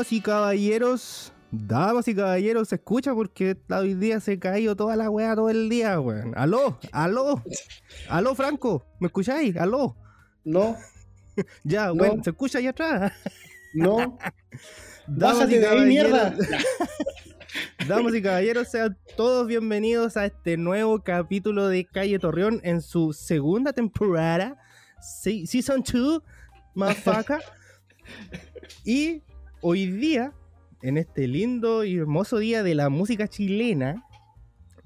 Damas y caballeros, damas y caballeros, se escucha porque hoy día se cayó toda la weá todo el día, weón. Aló, aló, aló, Franco, ¿me escucháis? Aló. No, Ya, No. bueno, se escucha ahí atrás. no. Damas Bájate y de ahí, mierda. Damas y caballeros, sean todos bienvenidos a este nuevo capítulo de Calle Torreón en su segunda temporada, se- Season 2, motherfucker. y hoy día, en este lindo y hermoso día de la música chilena,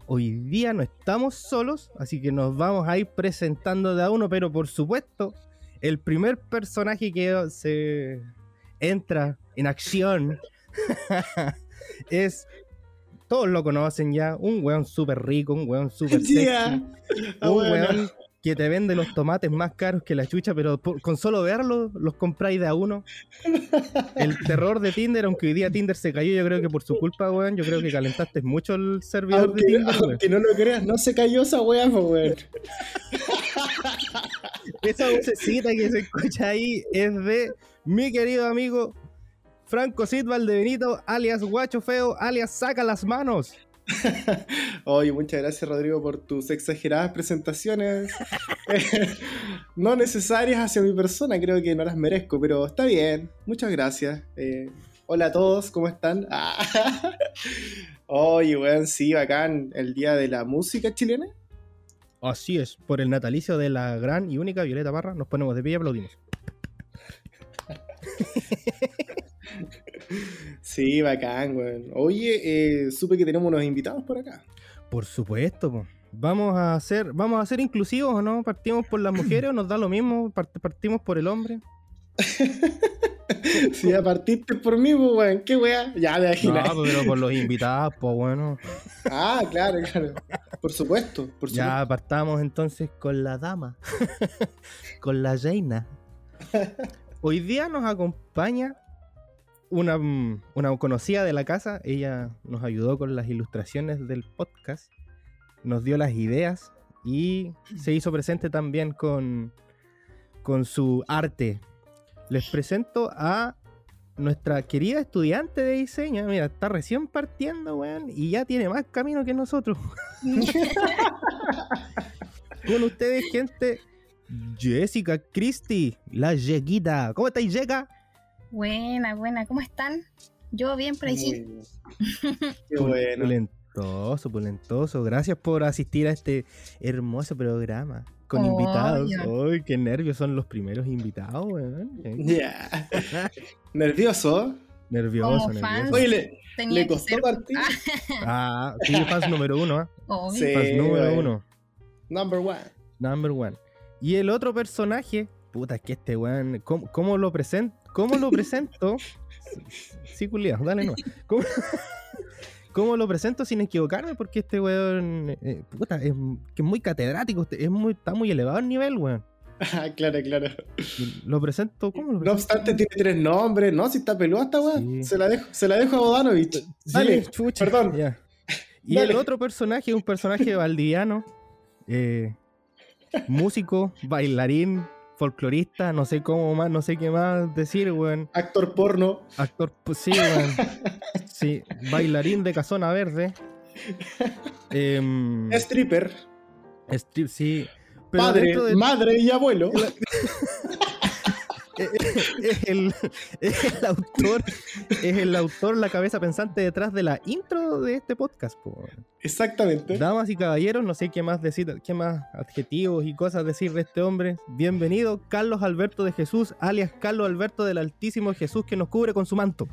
hoy día no estamos solos, así que nos vamos a ir presentando de a uno, pero por supuesto, el primer personaje que se entra en acción es, todos lo conocen ya, un weón súper rico, un weón súper sexy, Yeah. Ah, un weón que te vende los tomates más caros que la chucha, pero por- con solo verlos los compráis de a uno. El terror de Tinder, aunque hoy día Tinder se cayó, yo creo que por su culpa, weón, yo creo que calentaste mucho el servidor Aunque, de Tinder, aunque no lo creas, no se cayó esa pues, weón. Esa vocecita que se escucha ahí es de mi querido amigo Franco Sid Valdebenito, alias Guacho Feo, alias Saca las Manos. Oye, muchas gracias, Rodrigo, por tus exageradas presentaciones. no necesarias hacia mi persona, creo que no las merezco, pero está bien. Muchas gracias. Eh, hola a todos, ¿cómo están? Oye, weón, sí, bacán. El día de la música chilena. Así es, por el natalicio de la gran y única Violeta Parra, nos ponemos de pie y aplaudimos. Sí, bacán, weón. Oye, eh, supe que tenemos unos invitados por acá. Por supuesto, po. Vamos a hacer, vamos a ser inclusivos o no, partimos por las mujeres o nos da lo mismo, Part- partimos por el hombre. Si ya partiste por mí, pues, weón, qué wea. Ya, me No, imaginas. pero por los invitados, pues bueno. Ah, claro, claro. Por supuesto, por supuesto. Ya partamos entonces con la dama, con la reina. Hoy día nos acompaña una, mm, una conocida de la casa. Ella nos ayudó con las ilustraciones del podcast, nos dio las ideas y se hizo presente también con, con su arte. Les presento a nuestra querida estudiante de diseño. Mira, está recién partiendo, weón, y ya tiene más camino que nosotros. Con ustedes, gente, Jessica Christie, la Yeguita. ¿Cómo estáis, Yega? Buena, buena, ¿cómo están? Yo bien por aquí. Qué bueno. Pulentoso, pulentoso. Gracias por asistir a este hermoso programa con invitados. Qué nervios son los primeros invitados, weón. Nervioso. Nervioso, Como fans. nervioso. Oye, le, costó ser partir. Ah, sí, fans número uno, ¿ah? obvio. Sí. Fans número uno. Number one. Number one. Y el otro personaje, puta, es que este weón, ¿cómo, cómo lo presento? ¿Cómo lo presento? sí, culiao, dale no. ¿Cómo, cómo lo presento sin equivocarme? Porque este weón, eh, puta, es, que es muy catedrático, este- es muy, está muy elevado el nivel, weón. Ah, claro, claro. Lo presento, ¿cómo lo No presento? obstante, tiene tres nombres, ¿no? Si está peluda esta weá. Sí. Se la dejo, se la dejo a Bodanovich. Sí, Dale. chucha, perdón. ya. Y Dale. el otro personaje es un personaje valdiviano, eh, músico, bailarín, folclorista, no sé cómo más, no sé qué más decir, weón. Actor porno. Actor, pues sí, weón. Sí, bailarín de casona verde. Em, Stripper. strip, sí. Pero padre, de- madre y abuelo. eh, es, el, es el autor, es el autor, la cabeza pensante detrás de la intro de este podcast, po. Exactamente. Damas y caballeros, no sé qué más decir, qué más adjetivos y cosas decir de este hombre. Bienvenido, Carlos Alberto de Jesús, alias Carlos Alberto del Altísimo Jesús que nos cubre con su manto.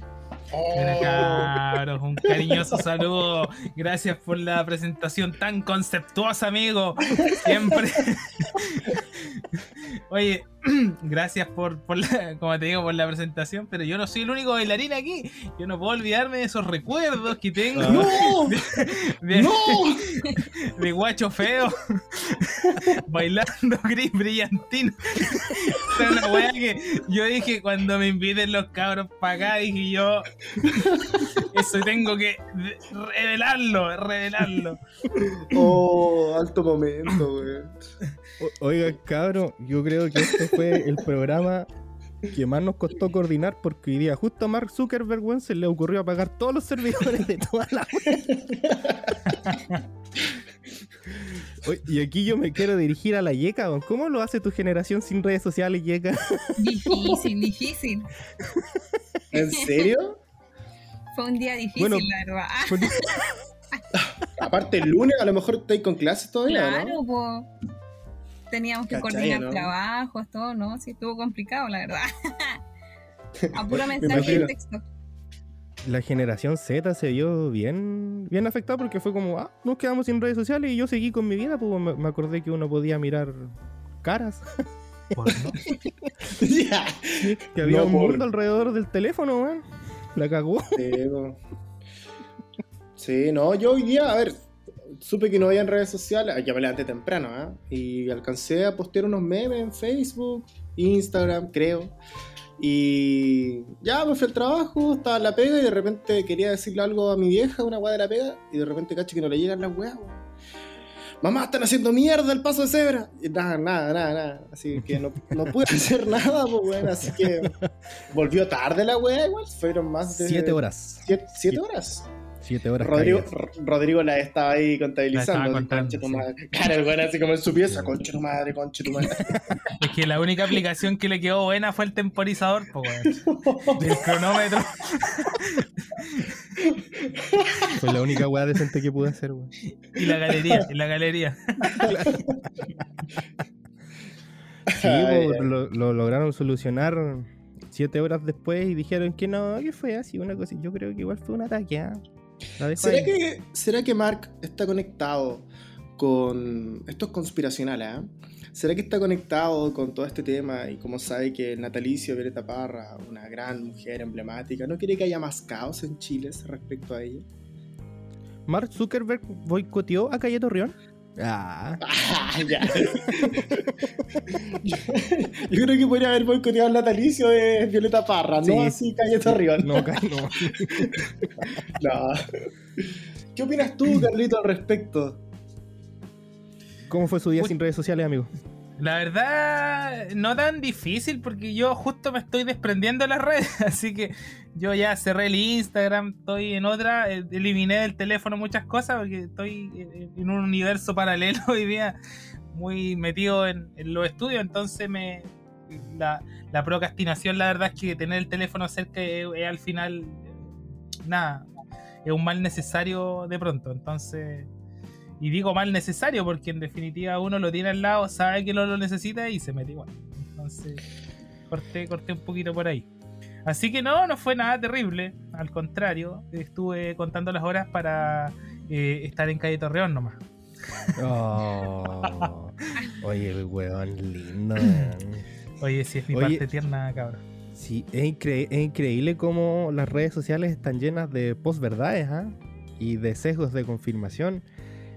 Un cariñoso saludo. Gracias por la presentación tan conceptuosa, amigo. Siempre. Oye, gracias por, por la, como te digo, por la presentación, pero yo no soy el único bailarín aquí. Yo no puedo olvidarme de esos recuerdos que tengo ¡No! de, ¡No! de guacho feo bailando gris brillantino. Esa es una weá que yo dije cuando me inviten los cabros para acá, dije yo, eso tengo que revelarlo, revelarlo. Oh, alto momento, weón. O- Oiga, cabrón, yo creo que este fue el programa que más nos costó coordinar porque hoy día justo a Mark Zuckerberg se le ocurrió apagar todos los servidores de toda la web. Y aquí yo me quiero dirigir a la Yeka, weón. ¿cómo lo hace tu generación sin redes sociales, Yeka? Difícil, difícil. ¿En serio? Fue un día difícil, Bueno, la verdad. Aparte, el lunes a lo mejor estáis con clases todavía, ¿no? Claro, pues. Teníamos que Cachai, coordinar ¿no? trabajos, todo, ¿no? Sí, estuvo complicado, la verdad. A puro Me mensaje de texto. la generación Z se vio bien, bien afectada porque fue como, ah, nos quedamos sin redes sociales y yo seguí con mi vida, pues me, me acordé que uno podía mirar caras, que había No, un por- mundo alrededor del teléfono, weón. La cagó. Sí, no, yo hoy día, a ver, supe que no había en redes sociales, ya me levanté temprano, ¿ah? Y alcancé a postear unos memes en Facebook, Instagram, creo. Y ya me fui al trabajo, estaba en la pega y de repente quería decirle algo a mi vieja, una weá de la pega, y de repente cacho que no le llegan las weas, weón. Mamá, están haciendo mierda el paso de cebra. Y nada, nada, nada, nada. Así que no, no pude hacer nada, pues, weón. Así que volvió tarde la wea, igual. Fueron más de. Siete horas. Siete, siete horas. Siete horas. Rodrigo, Rodrigo la estaba ahí contabilizando. Estaba contando, concha tu sí. madre. Claro, el weón así como en su pieza, concha tu madre, concha tu madre. Es que la única aplicación que le quedó buena fue el temporizador, pues, weón. Del cronómetro. Fue la única weá decente que pude hacer, weón. Y la galería, y la galería. Sí, Ay, po, lo, lo lograron solucionar siete horas después y dijeron que no, que fue así, una cosa. Yo creo que igual fue un ataque, ¿ah? ¿Será ahí. que, ¿Será que Mark está conectado con. Esto es conspiracional, ¿ah? ¿Será que está conectado con todo este tema y como sabe que natalicio Violeta Parra, una gran mujer emblemática, no quiere que haya más caos en Chile respecto a ella? Mark Zuckerberg boicoteó a Calle Torreón. Ah, Ah, ya. yo, creo que podría haber boicoteado el natalicio de Violeta Parra, Sí. no así Calle Torreón. no, no. No. ¿Qué opinas tú, Carlito, al respecto? ¿Cómo fue su día Uy. sin redes sociales, amigo? La verdad, no tan difícil porque yo justo me estoy desprendiendo de las redes, así que yo ya cerré el Instagram, estoy en otra, eh, eliminé del teléfono muchas cosas porque estoy eh, en un universo paralelo hoy día muy metido en, los estudios, entonces me la, procrastinación la verdad es que tener el teléfono cerca es, es al final eh, nada, es un mal necesario de pronto, entonces y digo mal necesario porque en definitiva uno lo tiene al lado, sabe que no lo necesita y se mete igual. Entonces, corté, corté un poquito por ahí. Así que no, no fue nada terrible. Al contrario, estuve contando las horas para eh, estar en calle Torreón nomás. Oh. Oye, el weón lindo. weón. Oye, si es mi Oye. parte tierna, cabrón. Sí, es, incre- es increíble cómo las redes sociales están llenas de posverdades ¿ah? y de sesgos de confirmación.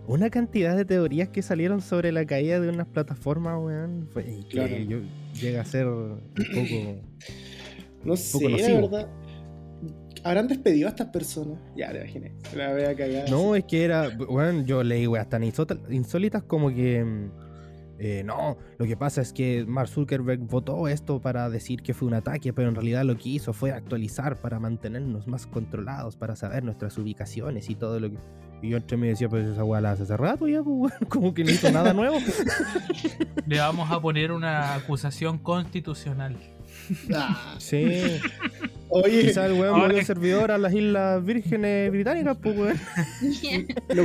Una cantidad de teorías que salieron sobre la caída de unas plataformas, weón. Fue, y que Claro. yo llega a ser un poco. No sé, poco la verdad. ¿Habrán despedido a estas personas? Ya, te imaginé. Se la voy a cagar. No, es que era. Weón, yo leí weas tan insólitas como que. mm, eh, no, lo que pasa es que Mark Zuckerberg votó esto para decir que fue un ataque, pero en realidad lo que hizo fue actualizar para mantenernos más controlados, para saber nuestras ubicaciones y todo lo que. Y yo entre mí decía, pues esa weá la hace hace rato ya, pues como que no hizo nada nuevo. Le vamos a poner una acusación constitucional. Ah, Sí, Oye, quizás el weón el servidor a las Islas Vírgenes Británicas, pues weón. lo-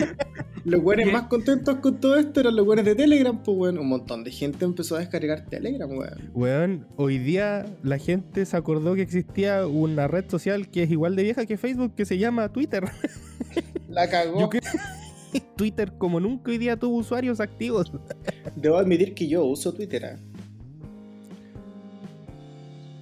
los güeyes ¿Qué? más contentos con todo esto eran los güeyes de Telegram, pues, weón. Un montón de gente empezó a descargar Telegram, weón. Weón, hoy día la gente se acordó que existía una red social que es igual de vieja que Facebook que se llama Twitter. La cagó. Yo creo que Twitter como nunca hoy día tuvo usuarios activos. Debo admitir que yo uso Twitter. ¿ah?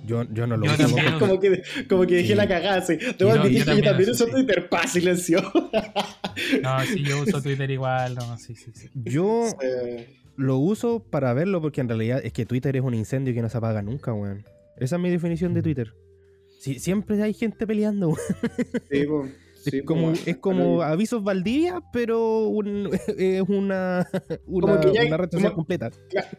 Yo, yo no lo Yo uso. también. como- que, como que dejé Sí. la cagada, sí. Debo Yo- admitir yo que yo también también uso, sí. Twitter. Pa, silencio. No, sí, yo uso Twitter igual, no, sí, sí, sí. Yo lo uso para verlo porque en realidad es que Twitter es un incendio que no se apaga nunca, weón. Esa es mi definición de Twitter. Sí, siempre hay gente peleando, weón. sí, po. Sí, es como, pues, es como Avisos Valdivia, pero un- es una, una, Como que ya- una red social como- completa.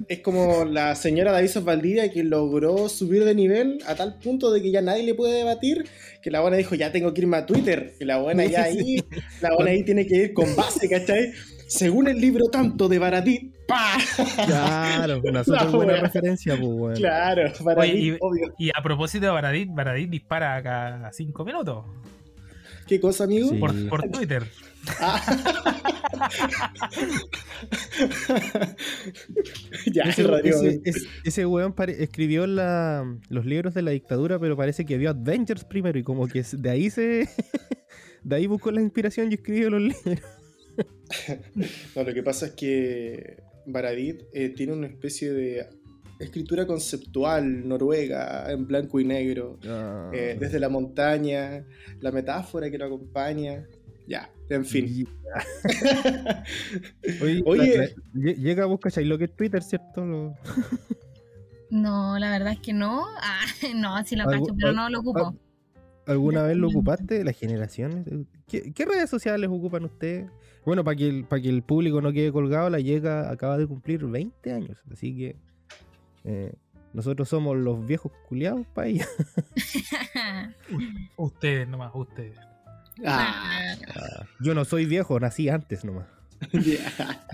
Es como la señora de Avisos Valdivia que logró subir de nivel a tal punto de que ya nadie le puede debatir, que la buena dijo, ya tengo que irme a Twitter. Y la buena ya ahí, la buena ahí tiene que ir con base, ¿cachai? Según el libro tanto de Baratit, ¡pa! Claro, una súper La buena wea. referencia, pues. Claro, Baratit, Oye, y- obvio. Y a propósito de Baradit, Baradit dispara cada 5 minutos ¿Qué cosa, amigo? Sí. por, por Twitter. Ah. ya, Ese, Rodrigo. ese, ese- ese weón pare- escribió la- los libros de la dictadura, pero parece que vio Avengers primero y como que de ahí se. de ahí buscó la inspiración y escribió los libros. No, lo que pasa es que Baradit eh, tiene una especie de escritura conceptual noruega en blanco y negro. Ah. eh, desde la montaña, la metáfora que lo acompaña. Ya, en fin. Oye, Oye. la- la- lle- llega a buscar lo que es Twitter, ¿cierto? Lo- No, la verdad es que no. Ah, no, sí lo cacho, pero no lo ocupo. ¿Alguna vez lo ocupaste? Las generaciones. ¿Qué, qué redes sociales ocupan ustedes? Bueno, para que, el, para que el público no quede colgado, la llega acaba de cumplir 20 años. Así que eh, nosotros somos los viejos culiados para ella. Ustedes nomás, ustedes. Ah, Yo no soy viejo, nací antes nomás. ya.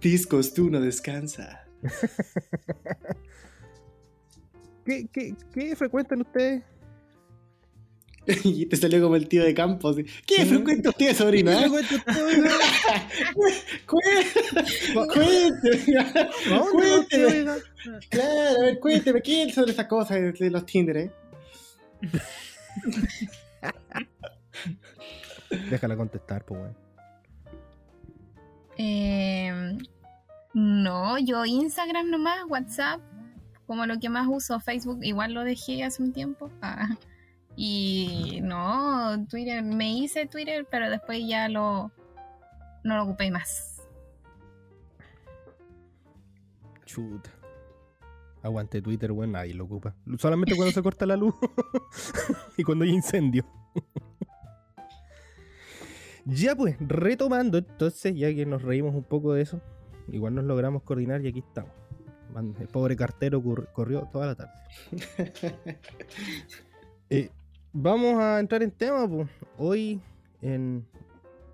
Discos, tú no descansa. ¿Qué, qué, qué frecuentan ustedes? y te salió como el tío de campo. así, ¿Qué Sí. frecuenta usted, sobrino? eh? ¿Cómo- Cuénteme. ¿Dónde, Cuénteme. oiga? Claro, a ver, cuénteme, ¿qué es sobre estas cosas de- de los Tinder, eh? Déjala contestar, pues, weón. Eh, no, yo Instagram nomás, WhatsApp, como lo que más uso, Facebook igual lo dejé hace un tiempo. Ah, y no, Twitter, me hice Twitter, pero después ya lo no lo ocupé más. Chuta. Aguante Twitter, weón, nadie lo ocupa. Solamente cuando se corta la luz y cuando hay incendio. ya pues, retomando entonces, ya que nos reímos un poco de eso, igual nos logramos coordinar y aquí estamos. El pobre cartero corrió toda la tarde. Eh, vamos a entrar en tema, pues. Hoy, en,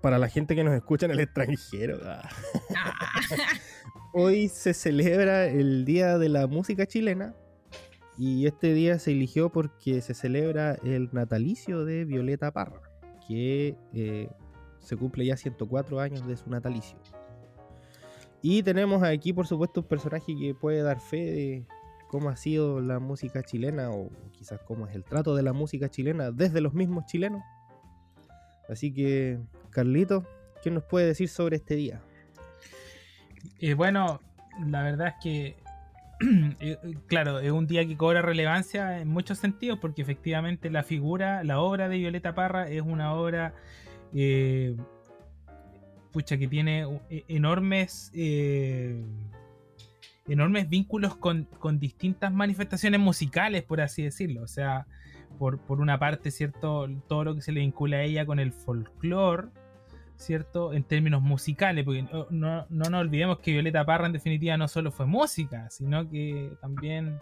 para la gente que nos escucha en el extranjero, ah, Hoy se celebra el Día de la Música Chilena y este día se eligió porque se celebra el natalicio de Violeta Parra, que eh, se cumple ya 104 años de su natalicio. Y tenemos aquí, por supuesto, un personaje que puede dar fe de cómo ha sido la música chilena o quizás cómo es el trato de la música chilena desde los mismos chilenos. Así que, Carlito, ¿qué nos puede decir sobre este día? Eh, bueno, la verdad es que, eh, claro, es un día que cobra relevancia en muchos sentidos, porque efectivamente la figura, la obra de Violeta Parra es una obra, eh, pucha, que tiene eh, enormes, enormes vínculos con, con distintas manifestaciones musicales, por así decirlo. O sea, por, por una parte, ¿cierto? Todo lo que se le vincula a ella con el folclore. ¿cierto? En términos musicales, porque no, no, no nos olvidemos que Violeta Parra en definitiva no solo fue música, sino que también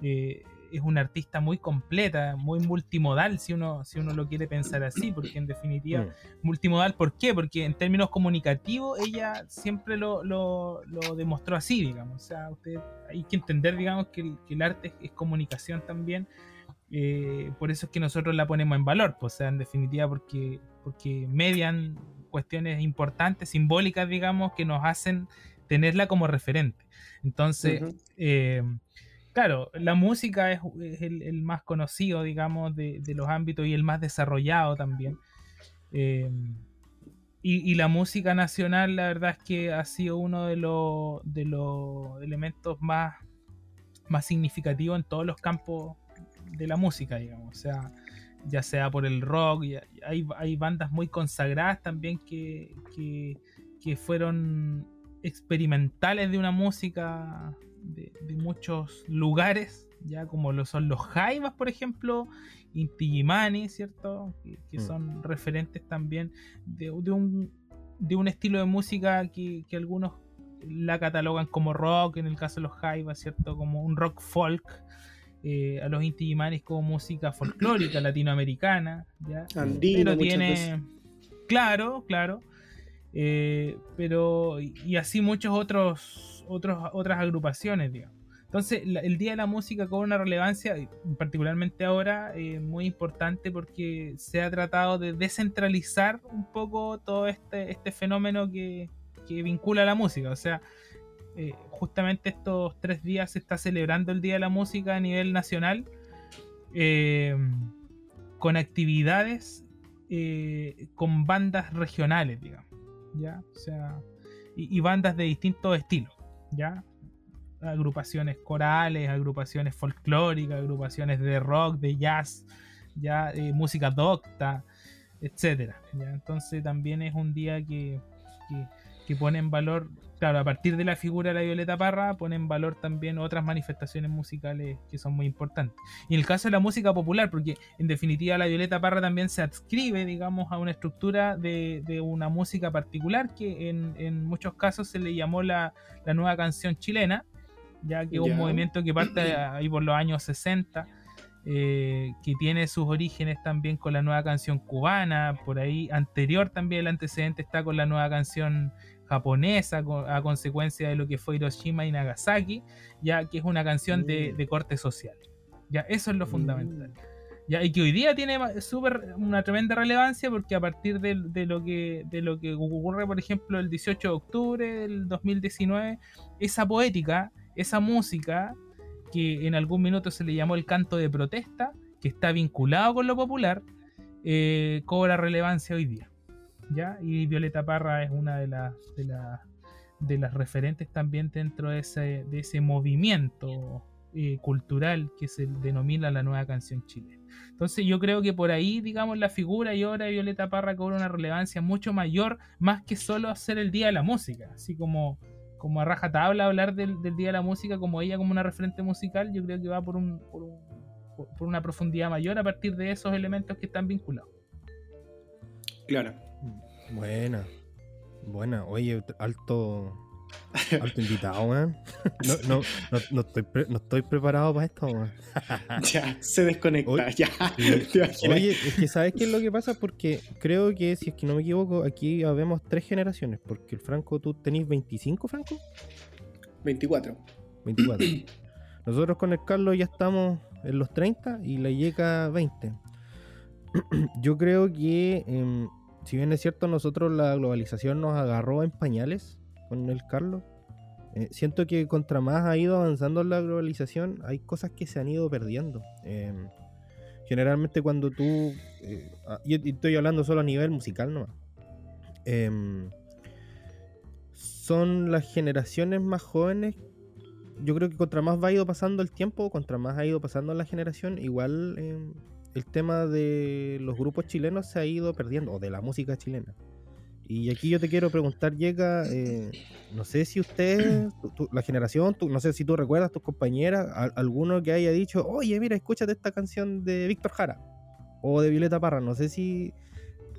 eh, es una artista muy completa, muy multimodal, si uno, si uno lo quiere pensar así, porque en definitiva, Mm. multimodal, ¿por qué? Porque en términos comunicativos ella siempre lo, lo, lo demostró así, digamos. O sea, usted, hay que entender, digamos, que el, que el arte es, es comunicación también. eh, por eso es que nosotros la ponemos en valor, pues, o sea, en definitiva, porque, porque median cuestiones importantes, simbólicas, digamos, que nos hacen tenerla como referente. Entonces, Ujú. eh, claro, la música es, el, más conocido, digamos, de, los ámbitos y el más desarrollado también. Eh, y, la música nacional, la verdad es que ha sido uno de los, elementos más, significativos en todos los campos de la música, digamos. O sea, ya sea por el rock, y hay, bandas muy consagradas también que fueron experimentales de una música de, de muchos lugares ya como lo son los Jaivas, por ejemplo, Inti Illimani, ¿cierto? Que, que Mm. son referentes también de, de un, de un estilo de música que, que algunos la catalogan como rock, en el caso de los Jaivas, ¿cierto? Como un rock folk. eh, a los Inti Illimanis como música folclórica latinoamericana, ¿ya? Andino pero tiene veces. claro claro eh, pero y así muchos otros, otros otras agrupaciones digamos. Entonces el día de la música cobra una relevancia particularmente ahora eh, muy importante porque se ha tratado de descentralizar un poco todo este este fenómeno que, que vincula a la música. O sea eh, justamente estos tres días se está celebrando el Día de la Música a nivel nacional eh, con actividades eh, con bandas regionales, digamos, ¿ya? O sea, y bandas de distintos estilos, ¿ya? Agrupaciones corales, agrupaciones folclóricas, agrupaciones de rock, de jazz, ya Eh, música docta, etcétera. Entonces también es un día que, que pone en valor, claro, a partir de la figura de la Violeta Parra, pone en valor también otras manifestaciones musicales que son muy importantes. Y en el caso de la música popular, porque en definitiva la Violeta Parra también se adscribe, digamos, a una estructura de, de una música particular que en, en muchos casos se le llamó la, la nueva canción chilena, ya que es un movimiento que parte ahí por los años 60. eh, que tiene sus orígenes también con la nueva canción cubana, por ahí anterior también el antecedente está con la nueva canción japonesa a consecuencia de lo que fue Hiroshima y Nagasaki, ya que es una canción de, Mm. de corte social. Ya, eso es lo Mm. fundamental. Ya, y que hoy día tiene súper una tremenda relevancia porque a partir de, de lo que, de lo que ocurre, por ejemplo, el 18 de octubre del 2019, esa poética, esa música que en algún minuto se le llamó el canto de protesta, que está vinculado con lo popular, eh, cobra relevancia hoy día. ¿Ya? Y Violeta Parra es una de las de, de las referentes también dentro de ese, de ese movimiento eh, cultural que se denomina la nueva canción chilena. Entonces yo creo que por ahí, digamos, la figura y obra de Violeta Parra cobra una relevancia mucho mayor, más que solo hacer el Día de la Música, así como, como a rajatabla hablar del, del Día de la Música como ella como una referente musical, yo creo que va por, un, por, un- por una profundidad mayor a partir de esos elementos que están vinculados. Claro. Buena. Buena. Oye, alto. Alto invitado, weón. No, no, no, no estoy pre- no estoy preparado para esto, weón. Ya, se desconecta. Oye, ya. Oye, es que ¿sabes qué es lo que pasa? Porque creo que, si es que no me equivoco, aquí habemos tres generaciones. Porque el Franco, ¿tú tenés 25, Franco? 24. 24. Nosotros con el Carlos ya estamos en los 30 y la Yeca 20. Yo creo que, em, si bien es cierto, nosotros la globalización nos agarró en pañales con el Carlos. eh, siento que contra más ha ido avanzando la globalización, hay cosas que se han ido perdiendo. Em, generalmente cuando tú... eh, ah, y y estoy hablando solo a nivel musical nomás. Em, son las generaciones más jóvenes yo creo que contra más va ido pasando el tiempo, contra más ha ido pasando la generación, igual eh, el tema de los grupos chilenos se ha ido perdiendo, o de la música chilena. Y aquí yo te quiero preguntar, Llega, eh, no sé si usted, tú- tú- la generación, no sé si tú recuerdas, tus compañeras, a- alguno que haya dicho, oye, mira, escúchate esta canción de Víctor Jara o de Violeta Parra, no sé si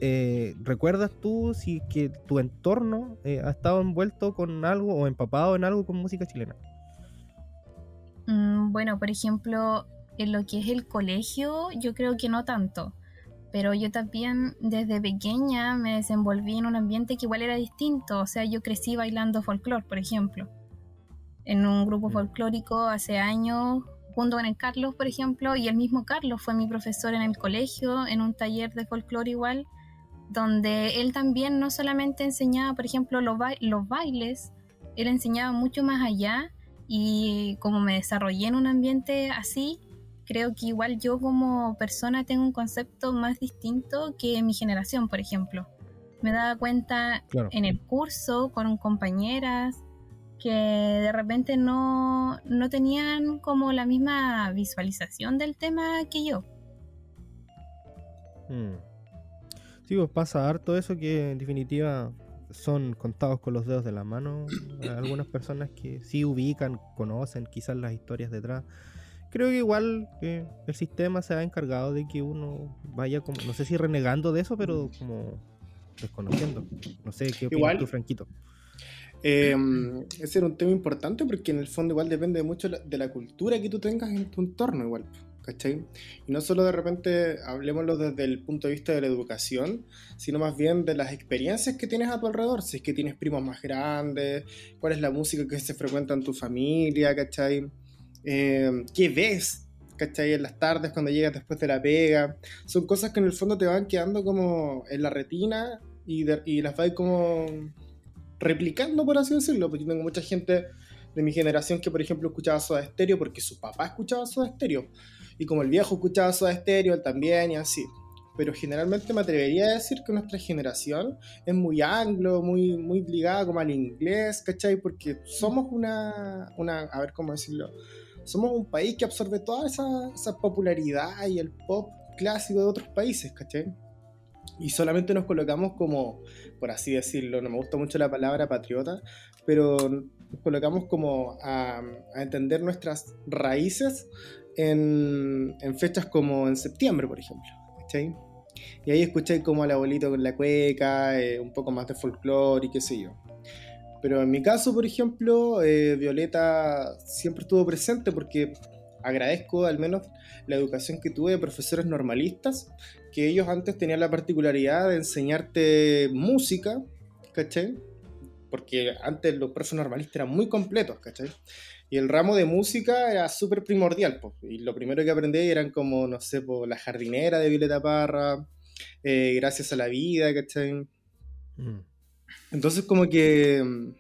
eh, recuerdas tú si que tu entorno eh, ha estado envuelto con algo o empapado en algo con música chilena. Mm, bueno, por ejemplo, en lo que es el colegio, yo creo que no tanto. Pero yo también desde pequeña me desenvolví en un ambiente que igual era distinto. O sea, yo crecí bailando folclore, por ejemplo. En un grupo Mm. folclórico hace años, junto con el Carlos, por ejemplo, y el mismo Carlos fue mi profesor en el colegio, en un taller de folclore igual, donde él también no solamente enseñaba, por ejemplo, los, ba- los bailes, él enseñaba mucho más allá y como me desarrollé en un ambiente así, creo que igual yo como persona tengo un concepto más distinto que mi generación, por ejemplo. Me daba cuenta Claro. en el curso con compañeras que de repente no, no tenían como la misma visualización del tema que yo. Mm. Sí, pues pasa harto eso que en definitiva son contados con los dedos de la mano. Algunas personas que sí ubican, conocen quizás las historias detrás. Creo que igual eh, el sistema se ha encargado de que uno vaya como, no sé si renegando de eso, pero como desconociendo. No sé qué opinas Igual. tú, Franquito. Eh, ese era un tema importante porque en el fondo igual depende mucho de la cultura que tú tengas en tu entorno igual, ¿cachai? Y no solo de repente hablemoslo desde el punto de vista de la educación, sino más bien de las experiencias que tienes a tu alrededor, si es que tienes primos más grandes, cuál es la música que se frecuenta en tu familia, ¿cachai? Eh, ¿Qué ves? ¿Cachai? En las tardes cuando llegas después de la pega. Son cosas que en el fondo te van quedando como en la retina y, de- y las vas como replicando, por así decirlo. Porque yo tengo mucha gente de mi generación que, por ejemplo, escuchaba Soda Stereo porque su papá escuchaba Soda Stereo. Y como el viejo escuchaba Soda Stereo, él también y así. Pero generalmente me atrevería a decir que nuestra generación es muy anglo, muy, muy ligada como al inglés, ¿cachai? Porque somos una, una, a ver cómo decirlo, somos un país que absorbe toda esa, esa popularidad y el pop clásico de otros países, ¿cachai? Y solamente nos colocamos como, por así decirlo, no me gusta mucho la palabra patriota, pero nos colocamos como a, a entender nuestras raíces en, en fechas como en septiembre, por ejemplo, ¿cachai? Y ahí escuché como al abuelito con la cueca, eh, un poco más de folclore y qué sé yo. Pero en mi caso, por ejemplo, eh, Violeta siempre estuvo presente porque agradezco al menos la educación que tuve de profesores normalistas, que ellos antes tenían la particularidad de enseñarte música, ¿cachai? Porque antes los profes normalistas eran muy completos, ¿cachai? Y el ramo de música era súper primordial, po. y lo primero que aprendí eran como, no sé, po, La jardinera de Violeta Parra, eh, Gracias a la vida, ¿cachai? Mm. Entonces como que... mm,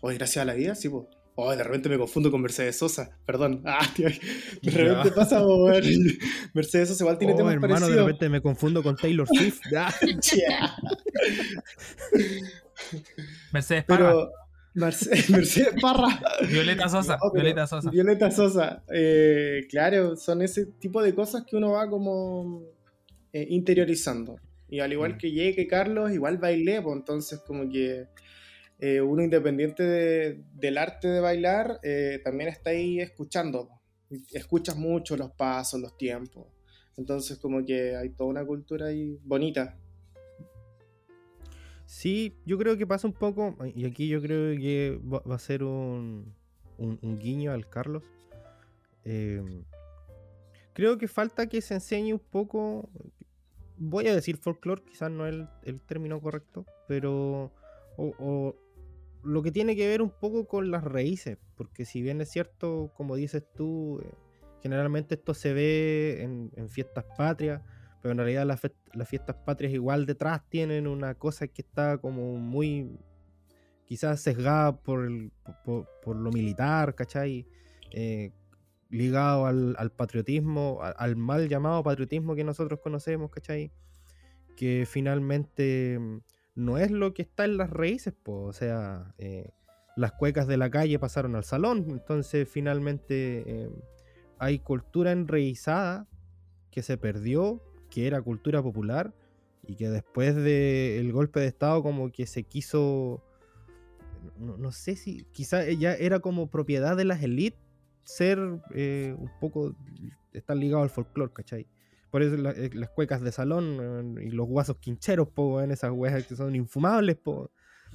Oye, gracias a la vida, sí, pues. Oh, de repente me confundo con Mercedes Sosa, perdón. Ah, tío, de Ya. repente pasa, weón. Mercedes Sosa igual tiene Oh, temas hermano, de repente me confundo con Taylor Swift. Ah, Yeah. Mercedes Parra, Pero Mercedes, Mercedes Parra. Violeta Sosa, No, Violeta Sosa. Violeta Sosa. eh, claro, son ese tipo de cosas que uno va como eh, interiorizando. Y al igual Mm. que Ye, que Carlos, igual bailé, pues entonces como que eh, uno independiente de- del arte de bailar, eh, también está ahí escuchando. po. Escuchas mucho los pasos, los tiempos. Entonces como que hay toda una cultura ahí bonita. Sí, yo creo que pasa un poco, y aquí yo creo que va, va a ser un, un- un guiño al Carlos. Eh, creo que falta que se enseñe un poco, voy a decir folclore, quizás no es el, el término correcto, pero o- lo que tiene que ver un poco con las raíces, porque si bien es cierto, como dices tú, eh, generalmente esto se ve en, en fiestas patrias, pero en realidad las fiestas patrias igual detrás tienen una cosa que está como muy quizás sesgada por, el- por, por lo militar, ¿cachai? Eh, ligado al, al patriotismo, al mal llamado patriotismo que nosotros conocemos, ¿cachai? Que finalmente mm, no es lo que está en las raíces, po, o sea, eh, las cuecas de la calle pasaron al salón, entonces finalmente eh, hay cultura enraizada que se perdió, que era cultura popular y que después del golpe de estado como que se quiso no, no sé si quizá ya era como propiedad de las élites ser eh, un poco estar ligado al folclore, ¿cachai? Por eso eh, las cuecas de salón y los guasos quincheros, po, en esas weas que son infumables, po.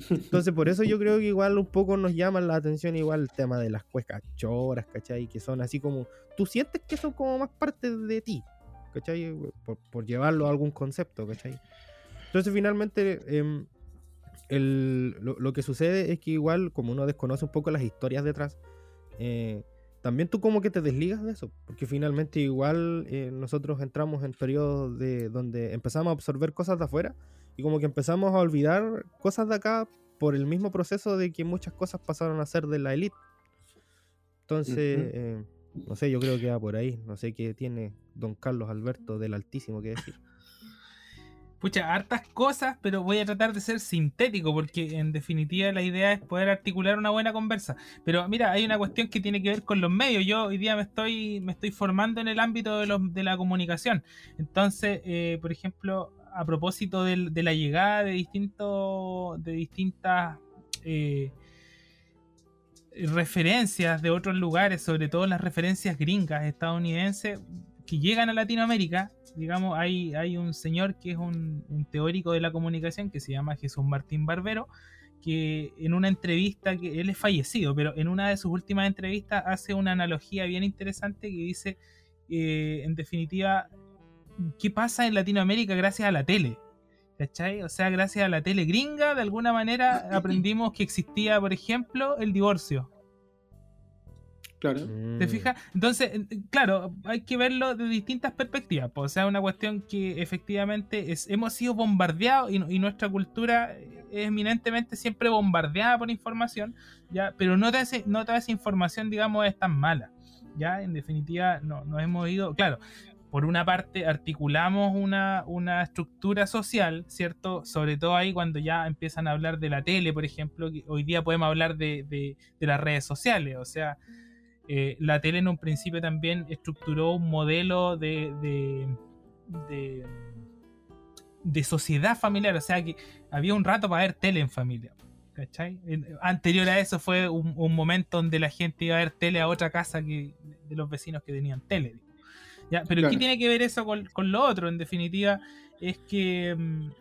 Entonces, por eso yo creo que igual un poco nos llama la atención igual el tema de las cuecas choras, ¿cachai? Que son así como, tú sientes que son como más parte de ti, ¿cachai? Por, por llevarlo a algún concepto, ¿cachai? Entonces, finalmente, em, el- lo, lo que sucede es que igual, como uno desconoce un poco las historias detrás, eh, también tú como que te desligas de eso, porque finalmente igual eh, nosotros entramos en periodos de donde empezamos a absorber cosas de afuera y como que empezamos a olvidar cosas de acá por el mismo proceso de que muchas cosas pasaron a ser de la élite. Entonces, eh, no sé, yo creo que va por ahí, no sé qué tiene don Carlos Alberto del Altísimo que decir. Pucha, hartas cosas, pero voy a tratar de ser sintético porque en definitiva la idea es poder articular una buena conversa. Pero mira, hay una cuestión que tiene que ver con los medios. Yo hoy día me estoy, me estoy formando en el ámbito de, los, de la comunicación. Entonces, eh, por ejemplo, a propósito de, la llegada de distintos, de distintas, eh, referencias de otros lugares, sobre todo las referencias gringas estadounidenses, que llegan a Latinoamérica. Digamos, hay, hay un señor que es un, un teórico de la comunicación que se llama Jesús Martín Barbero, que en una entrevista, que él es fallecido, pero en una de sus últimas entrevistas hace una analogía bien interesante que dice, eh, en definitiva, ¿qué pasa en Latinoamérica gracias a la tele? ¿Cachai? O sea, gracias a la tele gringa, de alguna manera aprendimos que existía, por ejemplo, el divorcio. Claro. ¿Te Mm. fijas? Entonces, eh, claro, hay que verlo de distintas perspectivas. pues, o sea, una cuestión que efectivamente es, hemos sido bombardeados y, y nuestra cultura es eminentemente siempre bombardeada por información, ¿ya? pero no toda, ese- no toda esa información, digamos, es tan mala. ¿ya? En definitiva, no, nos hemos ido, claro, por una parte articulamos una, una estructura social, ¿cierto? Sobre todo ahí cuando ya empiezan a hablar de la tele, por ejemplo, que hoy día podemos hablar de, de- de las redes sociales, o sea, eh, la tele en un principio también estructuró un modelo de, de, de, de sociedad familiar, o sea que había un rato para ver tele en familia. ¿Cachai? Anterior a eso fue un, un momento donde la gente iba a ver tele a otra casa que, de los vecinos que tenían tele. ¿Ya? Pero ¿qué tiene que ver eso con, con lo otro? En definitiva, es que, mm,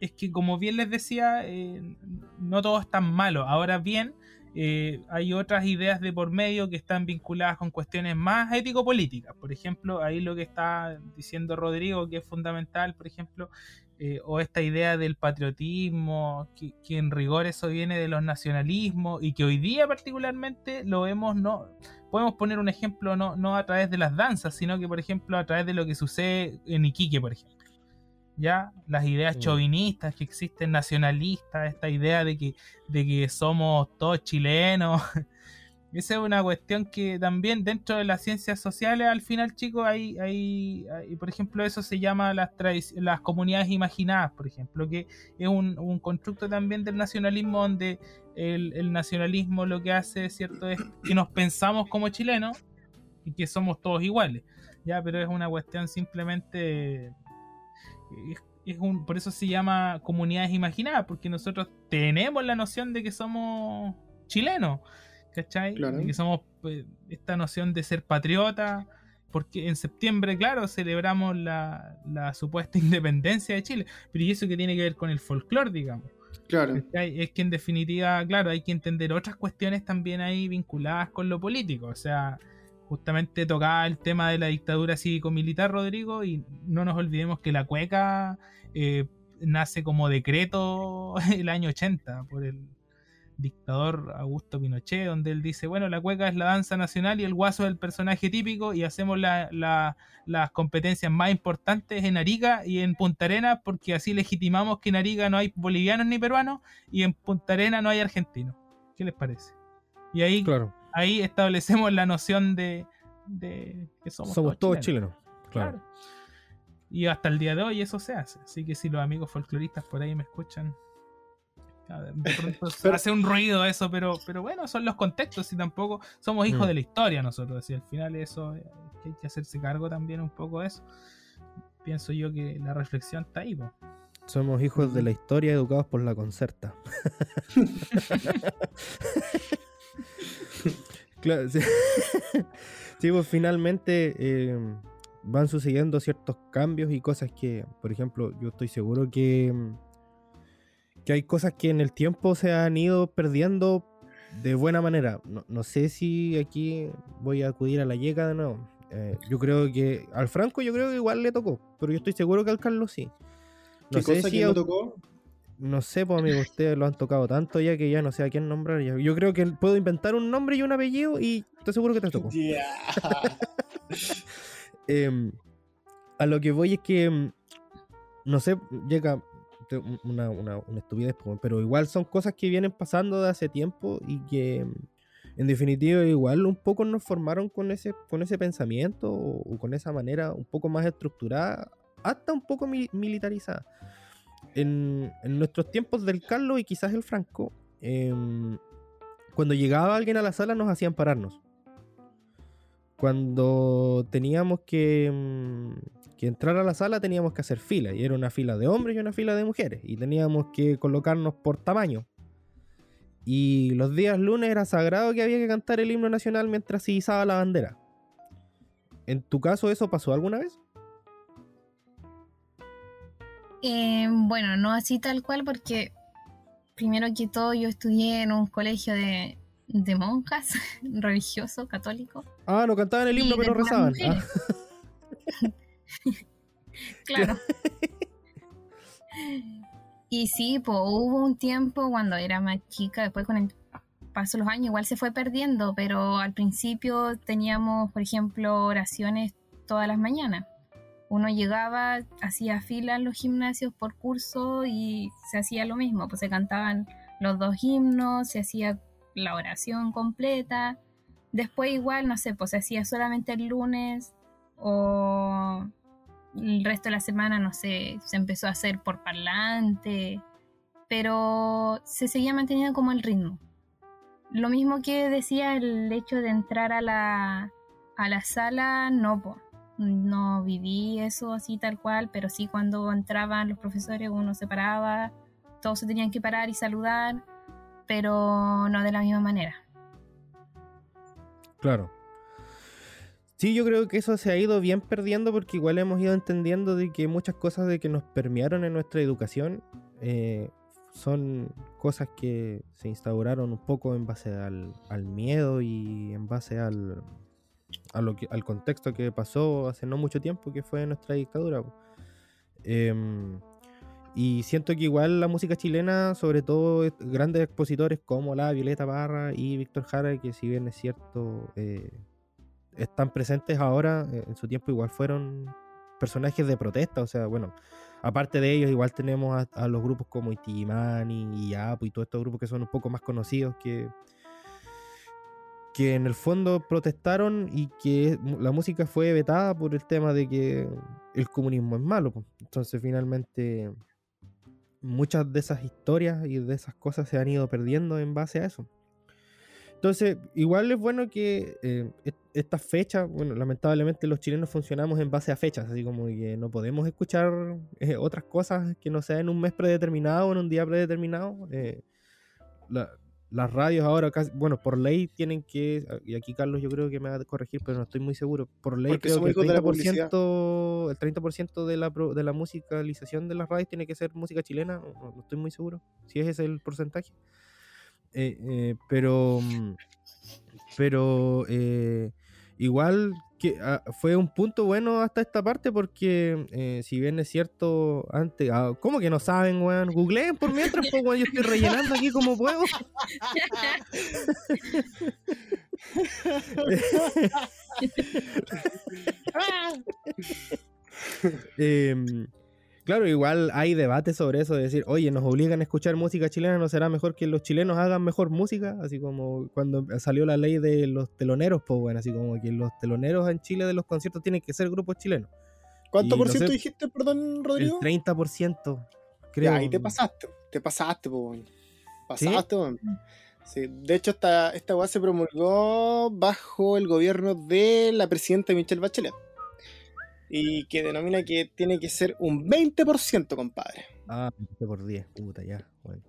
es que como bien les decía, eh, no todo es tan malo. Ahora bien, eh, hay otras ideas de por medio que están vinculadas con cuestiones más ético-políticas. Por ejemplo, ahí lo que está diciendo Rodrigo, que es fundamental, por ejemplo, eh, o esta idea del patriotismo, que, que en rigor eso viene de los nacionalismos y que hoy día particularmente lo vemos, no podemos poner un ejemplo no, no a través de las danzas, sino que por ejemplo a través de lo que sucede en Iquique, por ejemplo. Ya, las ideas Mm. chauvinistas que existen, nacionalistas, esta idea de que, de que somos todos chilenos. Esa es una cuestión que también dentro de las ciencias sociales, al final, chicos, hay, hay, hay- por ejemplo, eso se llama las, las comunidades imaginadas, por ejemplo, que es un, un constructo también del nacionalismo donde el, el nacionalismo lo que hace, ¿cierto?, es que nos pensamos como chilenos y que somos todos iguales, ¿ya? Pero es una cuestión simplemente... es- es un, por eso se llama comunidades imaginadas, porque nosotros tenemos la noción de que somos chilenos, ¿cachai? Claro. De que somos pues, esta noción de ser patriota, porque en septiembre, claro, celebramos la, la supuesta independencia de Chile, pero ¿y eso que tiene que ver con el folclore, digamos? Claro. ¿cachai? Es que en definitiva, claro, hay que entender otras cuestiones también ahí vinculadas con lo político. O sea, justamente tocaba el tema de la dictadura cívico-militar, Rodrigo, y no nos olvidemos que la cueca eh, nace como decreto el año 80 por el dictador Augusto Pinochet, donde él dice, bueno, la cueca es la danza nacional y el guaso es el personaje típico y hacemos la- la- las competencias más importantes en Arica y en Punta Arenas porque así legitimamos que en Arica no hay bolivianos ni peruanos y en Punta Arenas no hay argentinos. ¿Qué les parece? Y ahí, Claro, ahí establecemos la noción de, de que somos, somos todos chilenos. chilenos. Claro. Claro. Y hasta el día de hoy eso se hace. Así que si los amigos folcloristas por ahí me escuchan, de pronto Pero- hace un ruido eso, pero, pero bueno, son los contextos y tampoco somos hijos Mm. de la historia nosotros. Y al final eso eh, hay que hacerse cargo también un poco de eso. Pienso yo que la reflexión está ahí. po. Somos hijos de la historia educados por la concerta. claro, sí. Sí, pues finalmente eh, van sucediendo ciertos cambios y cosas que, por ejemplo, yo estoy seguro que, que hay cosas que en el tiempo se han ido perdiendo de buena manera. No, no sé si aquí voy a acudir a la yeca de nuevo. Eh, yo creo que al Franco yo creo que igual le tocó, pero yo estoy seguro que al Carlos sí. ¿Qué No sé cosa si que no tocó? No sé, pues amigo, ustedes lo han tocado tanto ya que ya no sé a quién nombrar. ya. Yo creo que puedo inventar un nombre y un apellido y estoy seguro que te tocó. Ya. Em, a lo que voy es que, em, no sé, llega una, una, una estupidez, pero igual son cosas que vienen pasando de hace tiempo y que, em, en definitiva, igual un poco nos formaron con ese, con ese pensamiento o, o con esa manera un poco más estructurada, hasta un poco mi- militarizada. En, nuestros tiempos del Carlos y quizás el Franco, em, cuando llegaba alguien a la sala nos hacían pararnos cuando teníamos que, mm, que entrar a la sala teníamos que hacer fila y era una fila de hombres y una fila de mujeres y teníamos que colocarnos por tamaño Y los días lunes era sagrado que había que cantar el himno nacional mientras se izaba la bandera. ¿En tu caso eso pasó alguna vez? Eh, bueno, no así tal cual porque primero que todo yo estudié en un colegio de, de monjas, religioso, católico. Ah, no cantaban el himno, pero rezaban. mujeres. Claro. y sí, pues hubo un tiempo cuando era más chica, después con el paso de los años igual se fue perdiendo, pero al principio teníamos, por ejemplo, oraciones todas las mañanas. Uno llegaba, hacía fila en los gimnasios por curso y se hacía lo mismo, pues se cantaban los dos himnos, se hacía la oración completa. Después igual, no sé, pues se hacía solamente el lunes o el resto de la semana, no sé, se empezó a hacer por parlante, pero se seguía manteniendo como el ritmo. Lo mismo que decía el hecho de entrar a la, a la sala, no, po, no viví eso así tal cual, pero sí cuando entraban los profesores uno se paraba, todos se tenían que parar y saludar, pero no de la misma manera. Claro. Sí, yo creo que eso se ha ido bien perdiendo porque igual hemos ido entendiendo de que muchas cosas de que nos permearon en nuestra educación eh, son cosas que se instauraron un poco en base al, al miedo y en base al, a lo que, al contexto que pasó hace no mucho tiempo, que fue nuestra dictadura. Em, y siento que igual la música chilena, sobre todo grandes expositores como la Violeta Parra y Víctor Jara, que si bien es cierto, eh, están presentes ahora, eh, en su tiempo igual fueron personajes de protesta, o sea, bueno, aparte de ellos igual tenemos a, a los grupos como Itimani y Apo y todos estos grupos que son un poco más conocidos que que en el fondo protestaron y que la música fue vetada por el tema de que el comunismo es malo. Entonces finalmente muchas de esas historias y de esas cosas se han ido perdiendo en base a eso. Entonces, igual es bueno que eh, est- estas fechas, bueno, lamentablemente los chilenos funcionamos en base a fechas, así como que no podemos escuchar eh, otras cosas que no sea en un mes predeterminado o en un día predeterminado. Eh, las radios ahora, casi- bueno, por ley tienen que, y aquí Carlos yo creo que me va a corregir, pero no estoy muy seguro, por ley Porque creo que el hijos de la publicidad. 30%, el 30% de la, de la musicalización de las radios tiene que ser música chilena, no, no estoy muy seguro si ese es el porcentaje. Eh, eh, pero pero eh, igual que ah, fue un punto bueno hasta esta parte porque eh, si bien es cierto antes ah, ¿cómo que no saben weón? googleen por mientras pues, weón, yo estoy rellenando aquí como puedo Em, claro, igual hay debate sobre eso de decir, oye, nos obligan a escuchar música chilena, ¿no será mejor que los chilenos hagan mejor música? Así como cuando salió la ley de los teloneros, pues bueno, así como que los teloneros en Chile de los conciertos tienen que ser grupos chilenos. ¿Cuánto Y por no ciento sé- dijiste, perdón, El Rodrigo? 30%, creo. Ya, ahí te pasaste, te pasaste, weón. Pasaste, weón. Sí, de hecho, esta, esta se promulgó bajo el gobierno de la presidenta Michelle Bachelet. Y que denomina que tiene que ser un 20%, compadre. Ah, 20 por 10, puta, ya, bueno.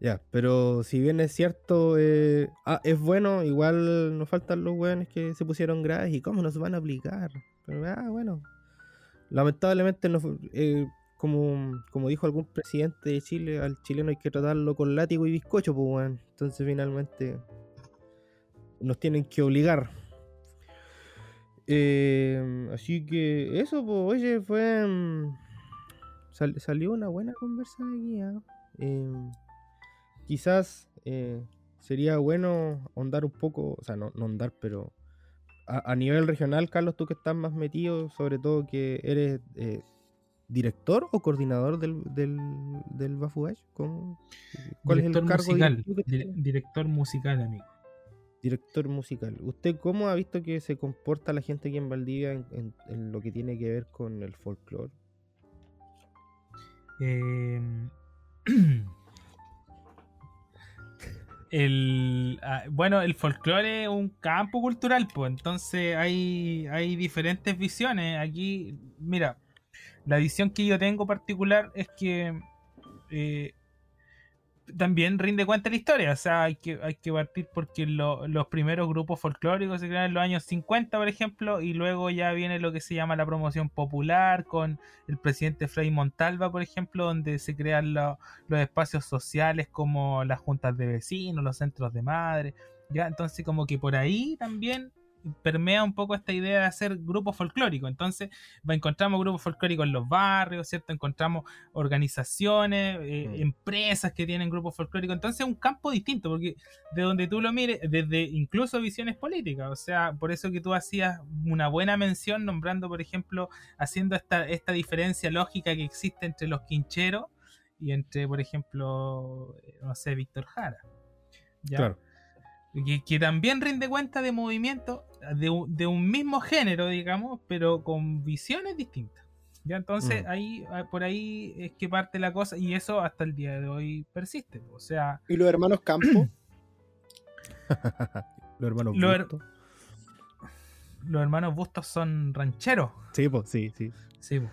Ya, pero si bien es cierto, eh, ah, es bueno, igual nos faltan los weones que se pusieron graves y cómo nos van a aplicar. Pero, ah, bueno. Lamentablemente, no, eh, como, como dijo algún presidente de Chile, al chileno hay que tratarlo con látigo y bizcocho, pues, weón. Entonces, finalmente, nos tienen que obligar. Eh, así que eso, pues, oye, fue. sal- salió una buena conversa de aquí. ¿ah? Eh, quizás eh, sería bueno ahondar un poco, o sea, no, no ahondar, pero a, a nivel regional, Carlos, tú que estás más metido, sobre todo que eres eh, director o coordinador del, del, del ¿cómo- ¿cuál director es el cargo musical. director musical, amigo. Director musical. ¿Usted cómo ha visto que se comporta la gente aquí en Valdivia en, lo que tiene que ver con el folclore? Eh, el, ah, bueno, el folclore es un campo cultural, pues entonces hay, hay diferentes visiones. Aquí, mira, la visión que yo tengo particular es que eh, también rinde cuenta la historia. O sea, hay que, hay que partir porque lo- los primeros grupos folclóricos se crean en los años 50, por ejemplo, y luego ya viene lo que se llama la promoción popular con el presidente Frei Montalva, por ejemplo, donde se crean lo- los espacios sociales como las juntas de vecinos, los centros de madre. Ya, entonces como que por ahí también permea un poco esta idea de hacer grupos folclóricos. Entonces, encontramos grupos folclóricos en los barrios, ¿cierto? Encontramos organizaciones, eh, Mm. empresas que tienen grupos folclóricos. Entonces, es un campo distinto, porque de donde tú lo mires, desde incluso visiones políticas. O sea, por eso que tú hacías una buena mención nombrando, por ejemplo, haciendo esta, esta diferencia lógica que existe entre los quincheros y entre, por ejemplo, eh, no sé, Víctor Jara. ¿Ya? Claro. Que, que también rinde cuenta de movimientos de, un- de un mismo género, digamos, pero con visiones distintas. Ya entonces Mm. ahí ah, por ahí es que parte la cosa y eso hasta el día de hoy persiste. O sea, ¿Y los hermanos Campo? Los hermanos Lo her- Bustos. los hermanos Bustos son rancheros. Sí, pues, sí, sí. Sí. po.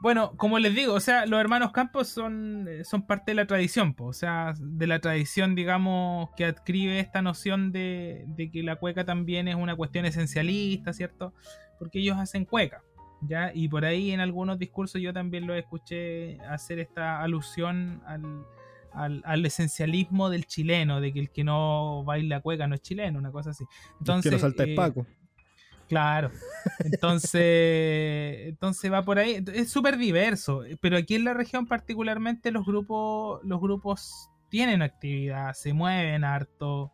Bueno, como les digo, o sea, los hermanos Campos son, eh, son parte de la tradición, po, o sea, de la tradición, digamos, que adscribe esta noción de, de que la cueca también es una cuestión esencialista, ¿cierto? Porque ellos hacen cueca, ¿ya? Y por ahí en algunos discursos yo también lo escuché hacer esta alusión al, al, al esencialismo del chileno, de que el que no baila cueca no es chileno, una cosa así. Entonces, Entonces, salta el eh, Paco. Claro. Entonces, entonces va por ahí. Es súper diverso. Pero aquí en la región particularmente los grupos, los grupos tienen actividad, se mueven harto.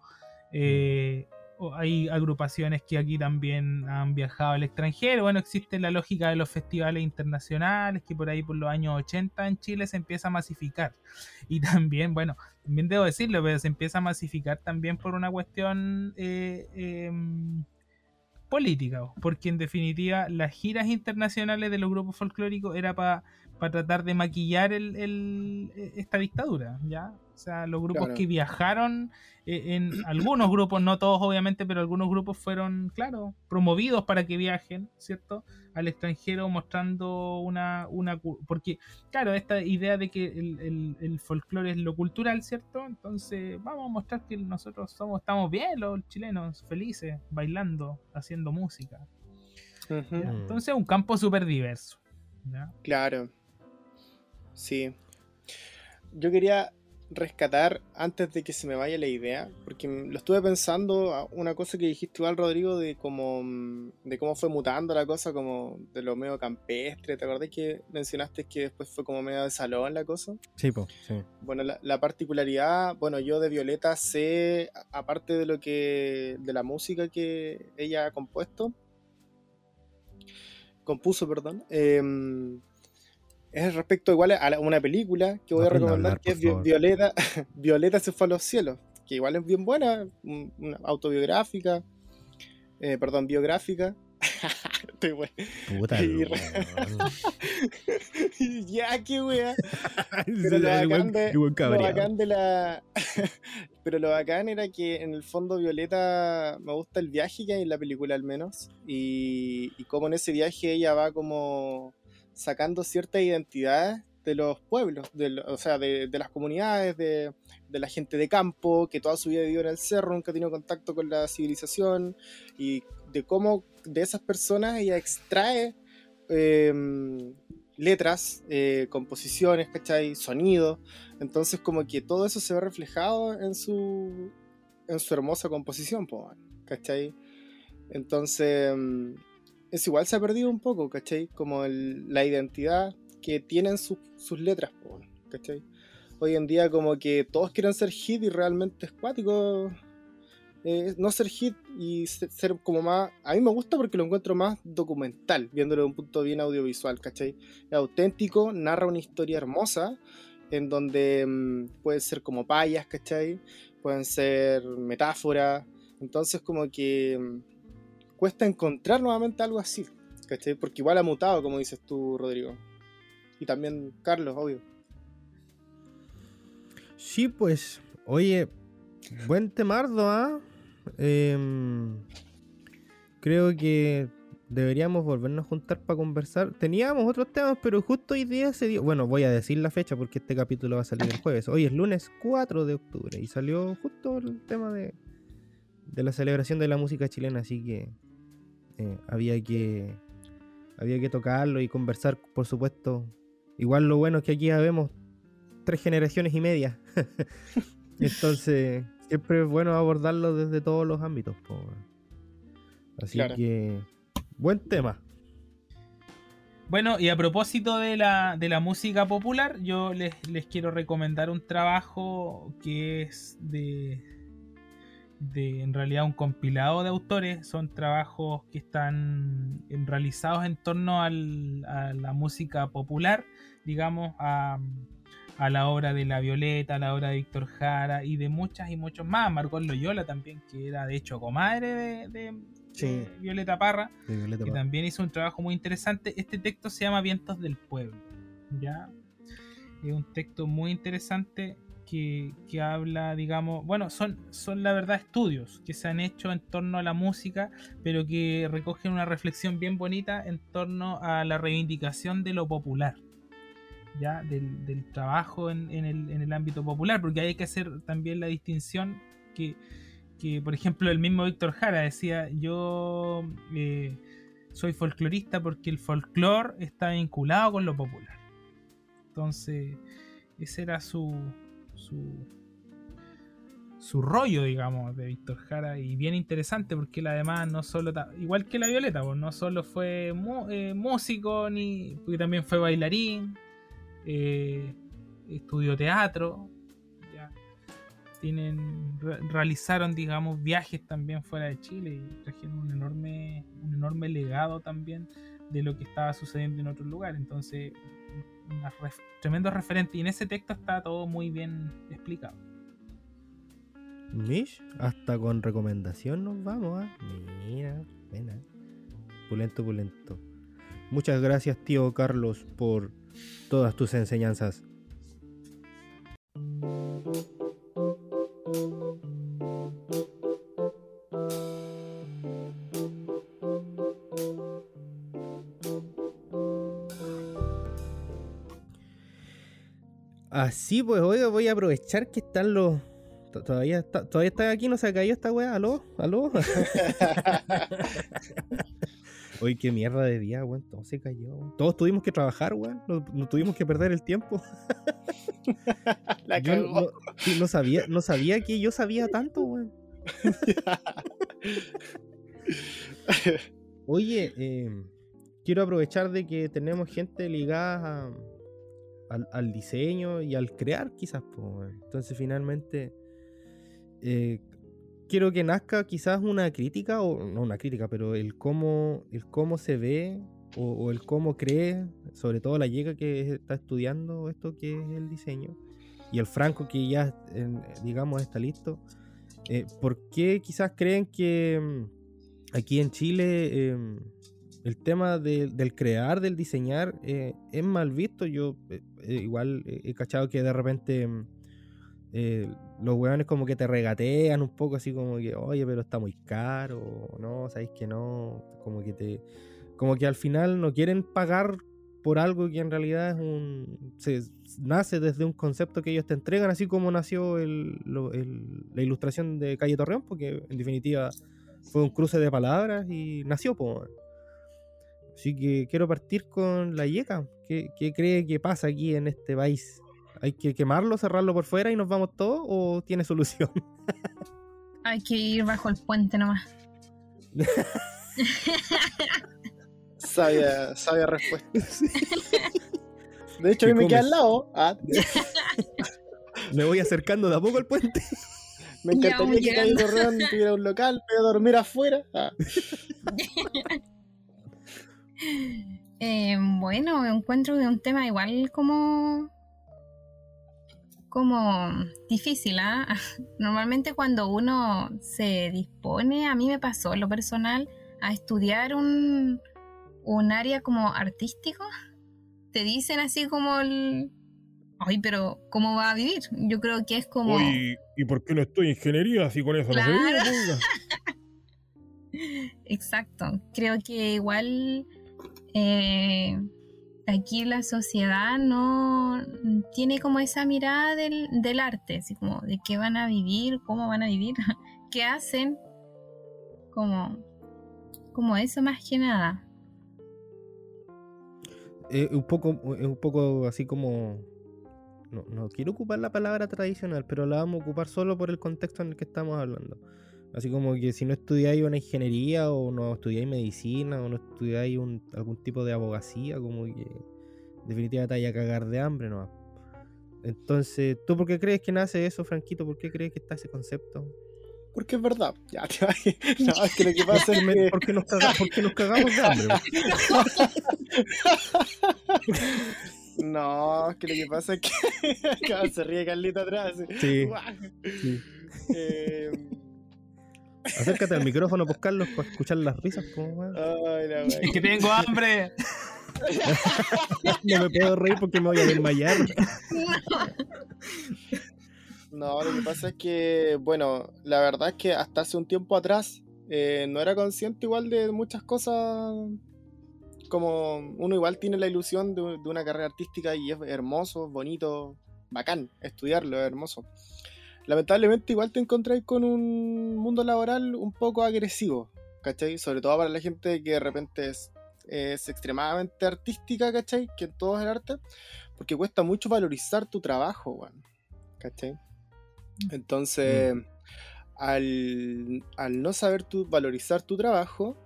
eh, hay agrupaciones que aquí también han viajado al extranjero. Bueno, existe la lógica de los festivales internacionales, que por ahí por los años 80 en Chile se empieza a masificar. Y también, bueno, también debo decirlo, pero se empieza a masificar también por una cuestión eh, em, política, porque en definitiva las giras internacionales de los grupos folclóricos era para tratar de maquillar el, el- eh, esta dictadura, ¿ya? O sea, los grupos Claro. que viajaron, eh, en algunos grupos, no todos obviamente, pero algunos grupos fueron, claro, promovidos para que viajen, ¿cierto? Al extranjero mostrando una... una porque, claro, esta idea de que el, el, el folclore es lo cultural, ¿cierto? Entonces, vamos a mostrar que nosotros somos, estamos bien, los chilenos, felices, bailando, haciendo música. ¿ya? Mm. Entonces, un campo súper diverso. ¿ya? Claro. Sí. Yo quería rescatar antes de que se me vaya la idea, porque lo estuve pensando a una cosa que dijiste igual, Rodrigo, de cómo, de cómo fue mutando la cosa, como de lo medio campestre. ¿Te acordás que mencionaste que después fue como medio de salón la cosa? Sí, pues, sí. Bueno, la, la particularidad, bueno, yo de Violeta sé, aparte de lo que, de la música que ella ha compuesto, compuso, perdón, em, es respecto igual a una película que voy a recomendar, hablar, que es favor. Violeta, Violeta se fue a los cielos, que igual es bien buena, una autobiográfica, eh, perdón, biográfica. Estoy bueno. Puta, Y re- ya, qué wea. Pero lo bacán, de, lo bacán de la. Pero lo bacán era que en el fondo Violeta me gusta el viaje que hay en la película al menos. Y, y cómo en ese viaje ella va como sacando ciertas identidades de los pueblos, de o sea, de, las comunidades, de, la gente de campo, que toda su vida vivió en el cerro, nunca tenido contacto con la civilización, y de cómo de esas personas ella extrae em, letras, eh, composiciones, ¿cachai? Sonidos. Entonces como que todo eso se ve reflejado en su, en su hermosa composición, ¿cachai? Entonces, mm, es igual se ha perdido un poco, ¿cachai? Como la identidad que tienen sus- letras, ¿cachai? Hoy en día como que todos quieren ser hit y realmente es cuático eh, no ser hit y se- ser como más... A mí me gusta porque lo encuentro más documental, viéndolo de un punto bien audiovisual, ¿cachai? Es auténtico, narra una historia hermosa en donde mm, pueden ser como payas, ¿cachai? Pueden ser metáforas. Entonces como que mm, cuesta encontrar nuevamente algo así, ¿cachai? Porque igual ha mutado, como dices tú, Rodrigo. Y también Carlos, obvio. Sí, pues, oye, buen temardo, ¿ah? Em, creo que deberíamos volvernos a juntar para conversar. Teníamos otros temas, pero justo hoy día se dio. Bueno, voy a decir la fecha porque este capítulo va a salir el jueves. Hoy es lunes 4 de octubre y salió justo el tema de, de la celebración de la música chilena, así que eh, había que había que tocarlo y conversar, por supuesto. Igual lo bueno es que aquí ya vemos tres generaciones y media. Entonces, siempre es bueno abordarlo desde todos los ámbitos. po. Así Claro. que, buen tema. Bueno, y a propósito de la, de la música popular, yo les, les quiero recomendar un trabajo que es de, de, en realidad, un compilado de autores. Son trabajos que están en- realizados en torno al- a la música popular, digamos, a, a la obra de La Violeta, a la obra de Víctor Jara y de muchas y muchos más. Margot Loyola también, que era de hecho comadre de, de- Sí. de Violeta Parra de Violeta que Parra. también hizo un trabajo muy interesante. Este texto se llama Vientos del Pueblo. ¿ya? Es un texto muy interesante que, habla, digamos, bueno, son, son la verdad estudios que se han hecho en torno a la música, pero que recogen una reflexión bien bonita en torno a la reivindicación de lo popular. ¿ya? Del, del trabajo en, en el, en el ámbito popular, porque hay que hacer también la distinción que, que, por ejemplo, el mismo Víctor Jara decía, yo eh, soy folclorista porque el folclore está vinculado con lo popular. Entonces, ese era su, su, su rollo, digamos, de Víctor Jara, y bien interesante porque él además no solo, igual que la Violeta, pues no solo fue eh, músico, ni porque también fue bailarín, eh, estudió teatro, ya. Tienen, re- realizaron, digamos, viajes también fuera de Chile y trajeron un enorme, un enorme legado también de lo que estaba sucediendo en otros lugares. Entonces, ref- tremendo referente. Y en ese texto está todo muy bien explicado. Mish, hasta con recomendación nos vamos, ¿ah? Mira, buena. Pulento, pulento. Muchas gracias, tío Carlos, por todas tus enseñanzas. Así pues, oiga, voy a aprovechar que están los. to- Todavía está, todavía está aquí, no se ha caído esta weá. ¿Aló? ¿Aló? Oye, qué mierda de día, weón. Todo se cayó. Todos tuvimos que trabajar, weón. No, no tuvimos que perder el tiempo. La Yo cagó. no, sabía, no sabía que yo sabía tanto, weón. Oye, eh, quiero aprovechar de que tenemos gente ligada a- al, al diseño y al crear, quizás. weón. Entonces, finalmente, eh, quiero que nazca quizás una crítica, o no una crítica, pero el cómo, el cómo se ve o, el cómo cree, sobre todo la llega que está estudiando esto que es el diseño, y el Franco que ya, digamos, está listo. Eh, ¿Por qué quizás creen que mm, aquí en Chile eh, el tema de- del crear, del diseñar, eh, es mal visto? Yo eh, eh, igual he cachado que de repente mm, los weones como que te regatean un poco así como que, oye, pero está muy caro, no, sabéis que no, como que te... Como que al final no quieren pagar por algo que en realidad es un... Se, nace desde un concepto que ellos te entregan, así como nació el- lo- el- la ilustración de Calle Torreón, porque en definitiva fue un cruce de palabras y nació, po. Así que quiero partir con la Yeca. ¿Qué, qué cree que pasa aquí en este país? ¿Hay que quemarlo, cerrarlo por fuera y nos vamos todos o tiene solución? Hay que ir bajo el puente nomás. Sabia, sabia respuesta. De hecho, a ¿Qué mí me queda al lado. Ah, Me voy acercando de a poco al puente. me encantaría que llegando. Torreón tuviera un local, pero dormir afuera. Ah, Eh, bueno, encuentro es un tema igual como como difícil, ¿ah? Normalmente cuando uno se dispone, a mí me pasó en lo personal, a estudiar un, un área como artístico, te dicen así como el... Ay, pero ¿cómo va a vivir? Yo creo que es como... ¿y por qué no estoy en ingeniería si con eso no se vive, Claro. exacto. Creo que igual eh, aquí la sociedad no tiene como esa mirada del, arte, así como de qué van a vivir, cómo van a vivir, qué hacen, como, como eso más que nada. Eh, un poco, es un poco así como. No, no quiero ocupar la palabra tradicional, pero la vamos a ocupar solo por el contexto en el que estamos hablando. Así como que si no estudiáis una ingeniería o no estudiáis medicina o no estudiáis un, algún tipo de abogacía, como que definitivamente te vaya a cagar de hambre, ¿no? Entonces, ¿tú por qué crees que nace eso, Franquito? ¿Por qué crees que está ese concepto? Porque es verdad. Ya, te no, es que lo que pasa es que... ¿Por qué nos, caga- por qué nos cagamos de hambre? No, es que lo que pasa es que se ríe Carlito atrás. Sí. Sí. Eh, Acércate al micrófono, pues, Carlos, para escuchar las risas. weón. ay, la. Es que tengo hambre. No me puedo reír porque me voy a desmayar. No, lo que pasa es que, bueno, la verdad es que hasta hace un tiempo atrás eh, no era consciente igual de muchas cosas. Como uno igual tiene la ilusión de, de una carrera artística y es hermoso, bonito, bacán, estudiarlo, es hermoso. Lamentablemente igual te encontráis con un mundo laboral un poco agresivo, ¿cachai? Sobre todo para la gente que de repente es, es extremadamente artística, ¿cachai? Que en todo es el arte, porque cuesta mucho valorizar tu trabajo, weón, ¿cachai? Entonces, al, al no saber tu, valorizar tu trabajo,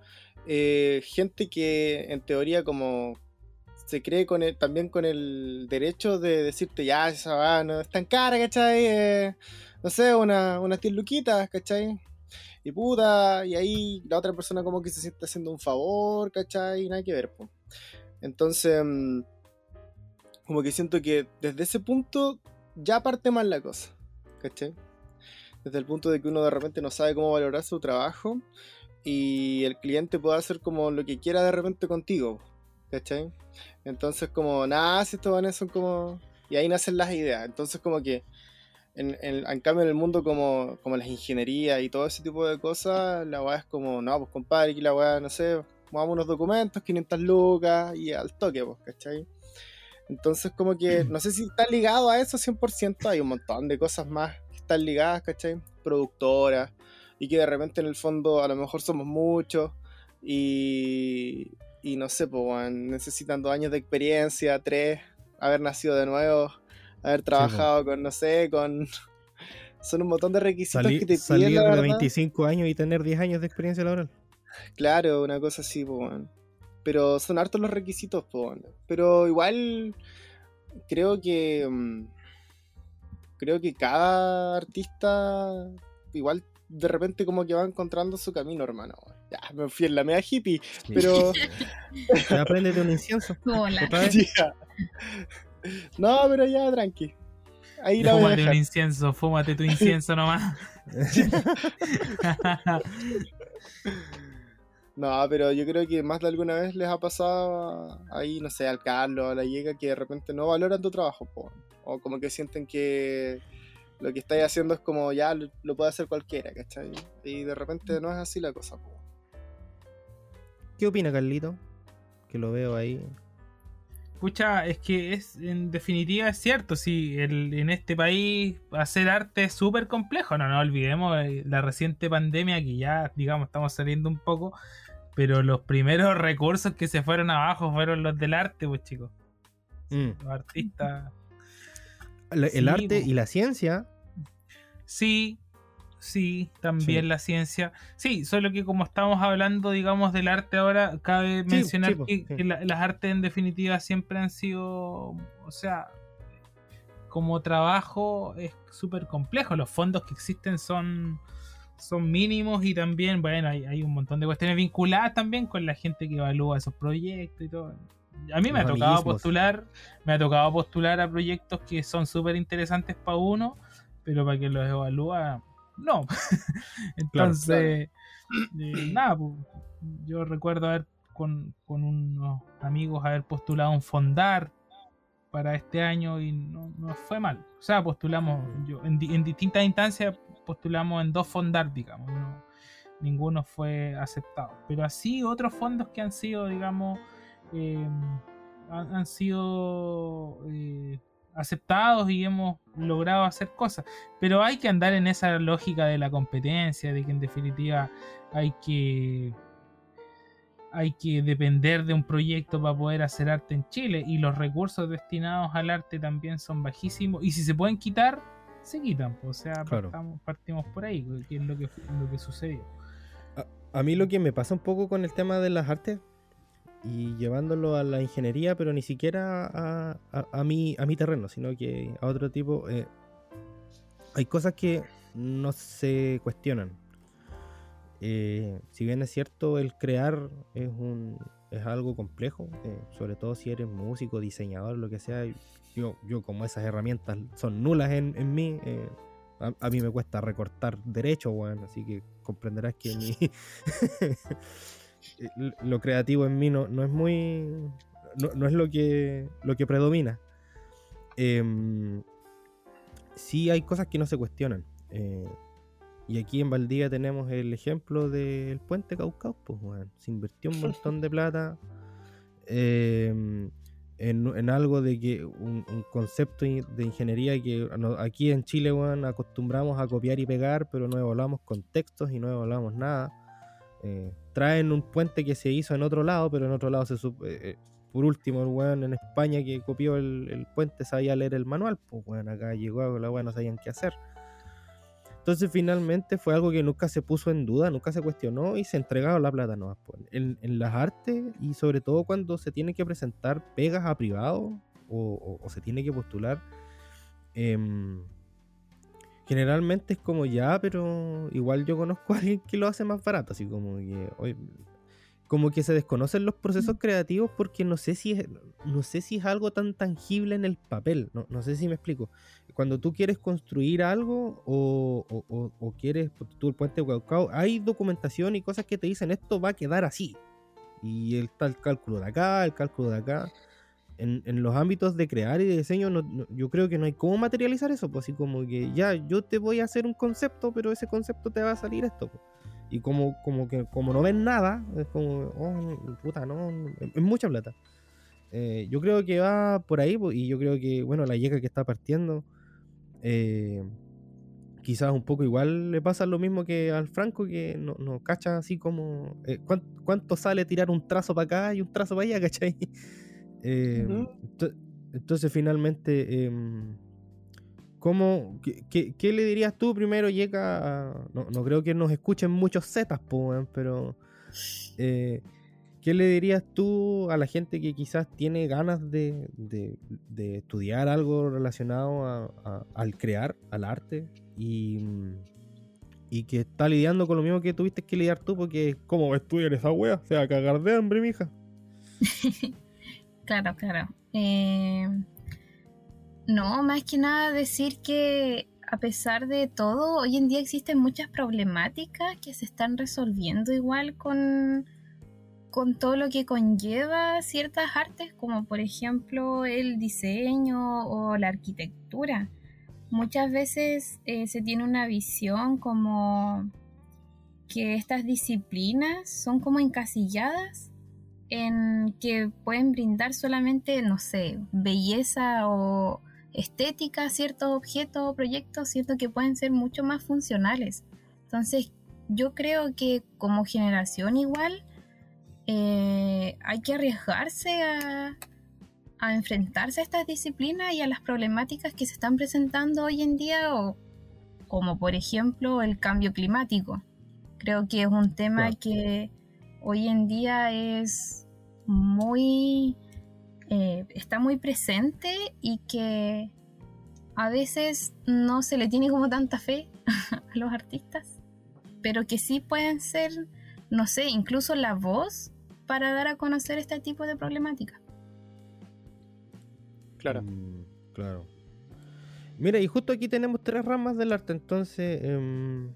eh, gente que en teoría como se cree con el- también con el derecho de decirte, ya, esa va, no es tan cara, ¿cachai? Eh, no sé, una, unas 10 luquitas, ¿cachai? Y puta, y ahí la otra persona como que se siente haciendo un favor, ¿cachai? Nada que ver, po. Entonces, mm, como que siento que desde ese punto ya parte mal la cosa, ¿cachai? Desde el punto de que uno de repente no sabe cómo valorar su trabajo y el cliente puede hacer como lo que quiera de repente contigo, ¿cachai? Entonces como, nada, si estos vanes son como... Y ahí nacen las ideas. Entonces como que, en, en- en cambio en el mundo como, como las ingenierías y todo ese tipo de cosas, la weá es como, no, pues compadre, aquí la weá, no sé, movamos unos documentos, 500 lucas y al toque, pues, ¿cachai? Entonces como que, no sé si está ligado a eso 100%, hay un montón de cosas más que están ligadas, ¿cachai? Productoras, y que de repente en el fondo a lo mejor somos muchos y, y no sé, pues weón, necesitan dos años de experiencia, tres, haber nacido de nuevo, haber trabajado con, no sé, con... Son un montón de requisitos Sali- que te salir piden, la de verdad. 25 años y tener 10 años de experiencia laboral. Claro, una cosa así, pues, weón. Pero son hartos los requisitos, pues. Pero igual creo que mm, creo que cada artista igual de repente como que va encontrando su camino, hermano. Ya, me fui en la media hippie, Sí. pero Apréndete un incienso. Hola. No, pero ya, tranqui. Ahí la voy a Fúmate un incienso, fúmate tu incienso nomás. No, pero yo creo que más de alguna vez les ha pasado ahí, no sé, al Carlos, a la Llega, que de repente no valoran tu trabajo, po. o como que sienten que lo que estáis haciendo es como ya lo, lo puede hacer cualquiera, ¿cachai? Y de repente no es así la cosa, po. ¿Qué opina Carlito? Que lo veo ahí. Pucha, es que es en definitiva es cierto, sí, el- en este país hacer arte es súper complejo, no nos olvidemos eh, la reciente pandemia que ya, digamos, estamos saliendo un poco, pero los primeros recursos que se fueron abajo fueron los del arte, pues chicos, Mm. los artistas. El Sí, arte y la ciencia. Sí, sí, también Sí. la ciencia. Sí, solo que como estamos hablando, digamos, del arte ahora, cabe Sí, mencionar sí, que, sí. que la- las artes en definitiva siempre han sido, o sea, como trabajo es súper complejo. Los fondos que existen son, son mínimos y también, bueno, hay, hay un montón de cuestiones vinculadas también con la gente que evalúa esos proyectos y todo. A mí me ha tocado amiguismos. postular, me ha tocado postular a proyectos que son súper interesantes para uno, pero para que los evalúa, no. Entonces, eh, nada, pues, yo recuerdo haber con, con unos amigos haber postulado un fondar para este año y no, no fue mal. O sea, postulamos, yo en, di- en distintas instancias postulamos en dos fondar, digamos. uno- ninguno fue aceptado. Pero así otros fondos que han sido, digamos, eh, han, han sido eh, aceptados y hemos logrado hacer cosas. Pero hay que andar en esa lógica de la competencia, de que en definitiva hay que hay que depender de un proyecto para poder hacer arte en Chile y los recursos destinados al arte también son bajísimos y si se pueden quitar se quitan o sea Claro. partamos- partimos por ahí que es lo que lo que sucedió A mí lo que me pasa un poco con el tema de las artes y llevándolo a la ingeniería, pero ni siquiera a, a- a mi, a mi terreno, sino que a otro tipo, eh, hay cosas que no se cuestionan. Eh, si bien es cierto, el crear es, un, es algo complejo, eh, sobre todo si eres músico, diseñador, lo que sea. Yo, yo como esas herramientas son nulas en, en mí, a, a mí me cuesta recortar derecho, weón, así que comprenderás que mi lo creativo en mí no, no es muy. No, no es lo que, lo que predomina. Em, sí hay cosas que no se cuestionan. eh, y aquí en Valdivia tenemos el ejemplo del puente Caucao, pues. Se invirtió un montón de plata em, en, en algo de que un, un concepto de ingeniería que aquí en Chile, weón, acostumbramos a copiar y pegar, pero no evaluamos contextos y no evaluamos nada. Eh, traen un puente que se hizo en otro lado, pero en otro lado se sup- eh, eh, por último, el weón en España que copió el, puente sabía leer el manual, pues weón, acá llegó, la weón no sabían qué hacer. Entonces finalmente fue algo que nunca se puso en duda, nunca se cuestionó y se entregaron la plata nomás. pues. En, en las artes y sobre todo cuando se tiene que presentar pegas a privado o se tiene que postular, em, generalmente es como ya, pero igual yo conozco a alguien que lo hace más barato, así como que, como que se desconocen los procesos creativos porque no sé si es, no sé si es algo tan tangible en el papel, no, no sé si me explico. Cuando tú quieres construir algo o, o- o- o quieres, tú el puente de Huaucao, hay documentación y cosas que te dicen esto va a quedar así. Y el tal cálculo de acá, el cálculo de acá. En, los ámbitos de crear y de diseño, no- yo creo que no hay cómo materializar eso, pues así como que ya, yo te voy a hacer un concepto, pero ese concepto te va a salir esto. pues. Y como, como que como no ven nada, es como, oh, puta, no, es, mucha plata. Eh, yo creo que va por ahí, pues, y yo creo que, bueno, la yeca que está partiendo, eh, quizás un poco igual le pasa lo mismo que al Franco, que no, no cacha así como, eh, ¿cuán- ¿cuánto sale tirar un trazo para acá y un trazo para allá, cachai? Eh, ento- entonces, finalmente, em, ¿cómo, qué, qué- qué le dirías tú primero, Yeka? a- No, no creo que nos escuchen muchos zetas, pero eh, ¿qué le dirías tú a la gente que quizás tiene ganas de, de- de estudiar algo relacionado a- a- al crear, al arte, y, y que está lidiando con lo mismo que tuviste que lidiar tú, porque ¿cómo estudiar esa wea? Se va a cagar de hambre, mija. Claro, claro. Eh, no, más que nada decir que a pesar de todo, hoy en día existen muchas problemáticas que se están resolviendo igual con, con todo lo que conlleva ciertas artes, como por ejemplo el diseño o la arquitectura. Muchas veces eh, se tiene una visión como que estas disciplinas son como encasilladas en que pueden brindar solamente, no sé, belleza o estética a ciertos objetos o proyectos, siento que pueden ser mucho más funcionales. Entonces, yo creo que como generación igual eh, hay que arriesgarse a, a enfrentarse a estas disciplinas y a las problemáticas que se están presentando hoy en día, o como por ejemplo el cambio climático. Creo que es un tema que hoy en día es muy eh, está muy presente y que a veces no se le tiene como tanta fe a los artistas, pero que sí pueden ser, no sé, incluso la voz para dar a conocer este tipo de problemática. Claro. Mm, claro. Mira, y justo aquí tenemos tres ramas del arte, entonces, em,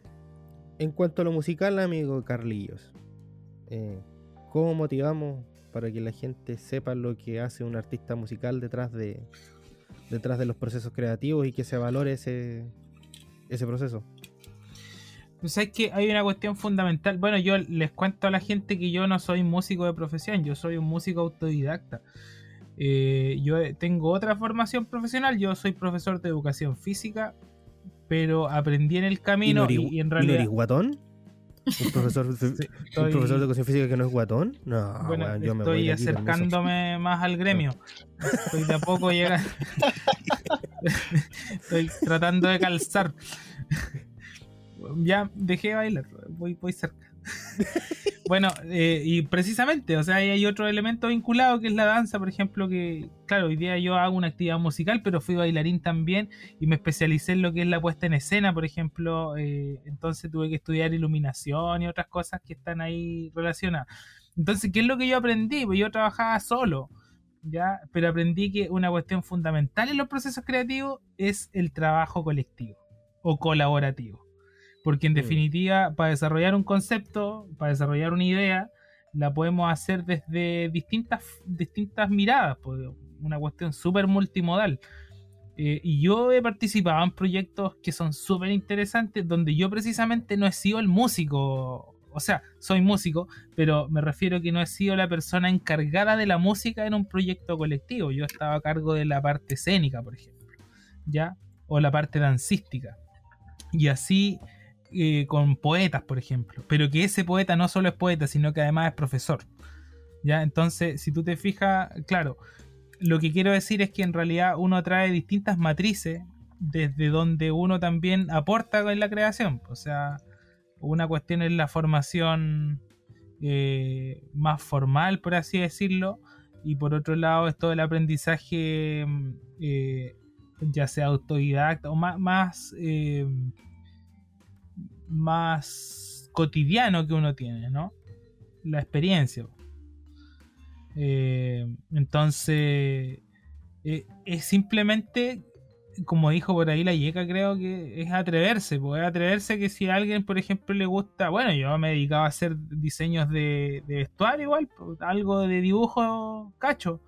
en cuanto a lo musical, amigo Carlillos, eh, ¿cómo motivamos para que la gente sepa lo que hace un artista musical detrás de, detrás de los procesos creativos y que se valore ese, ese proceso? sabes que hay una cuestión fundamental. Bueno, yo les cuento a la gente que yo no soy músico de profesión, yo soy un músico autodidacta. Eh, yo tengo otra formación profesional, yo soy profesor de educación física, pero aprendí en el camino ¿Y y, en ¿Y no realidad... eres guatón? ¿Un profesor, de- Sí, un estoy- profesor de educación física que no es guatón? No, bueno, yo me voy estoy permiso. acercándome más al gremio. Estoy de a poco llegando. estoy tratando de calzar. Ya dejé de bailar, voy, voy cerca. bueno, eh, y precisamente, o sea, hay otro elemento vinculado que es la danza, por ejemplo, que, claro, hoy día yo hago una actividad musical, pero fui bailarín también y me especialicé en lo que es la puesta en escena, por ejemplo, eh, entonces tuve que estudiar iluminación y otras cosas que están ahí relacionadas. Entonces, ¿qué es lo que yo aprendí? Pues yo trabajaba solo, ¿ya? Pero aprendí que una cuestión fundamental en los procesos creativos es el trabajo colectivo o colaborativo. Porque en Mm. definitiva, para desarrollar un concepto, para desarrollar una idea, la podemos hacer desde distintas, distintas miradas, pues, una cuestión súper multimodal. Eh, y yo he participado en proyectos que son súper interesantes, donde yo precisamente no he sido el músico, o sea, soy músico, pero me refiero que no he sido la persona encargada de la música en un proyecto colectivo. Yo estaba a cargo de la parte escénica, por ejemplo, ¿ya? O la parte dancística. Y así eh, con poetas, por ejemplo. Pero que ese poeta no solo es poeta, sino que además es profesor. ¿Ya? Entonces, si tú te fijas, claro, lo que quiero decir es que en realidad uno trae distintas matrices desde donde uno también aporta en la creación. O sea, una cuestión es la formación eh, más formal, por así decirlo, y por otro lado es todo el aprendizaje, mm, eh, ya sea autodidacta o más, más cotidiano que uno tiene, ¿no? La experiencia. Eh, entonces, eh, es simplemente, como dijo por ahí la Yeca, creo que es atreverse, es atreverse que si a alguien, por ejemplo, le gusta, bueno, yo me dedicaba a hacer diseños de, de vestuario igual, pues, algo de dibujo cacho,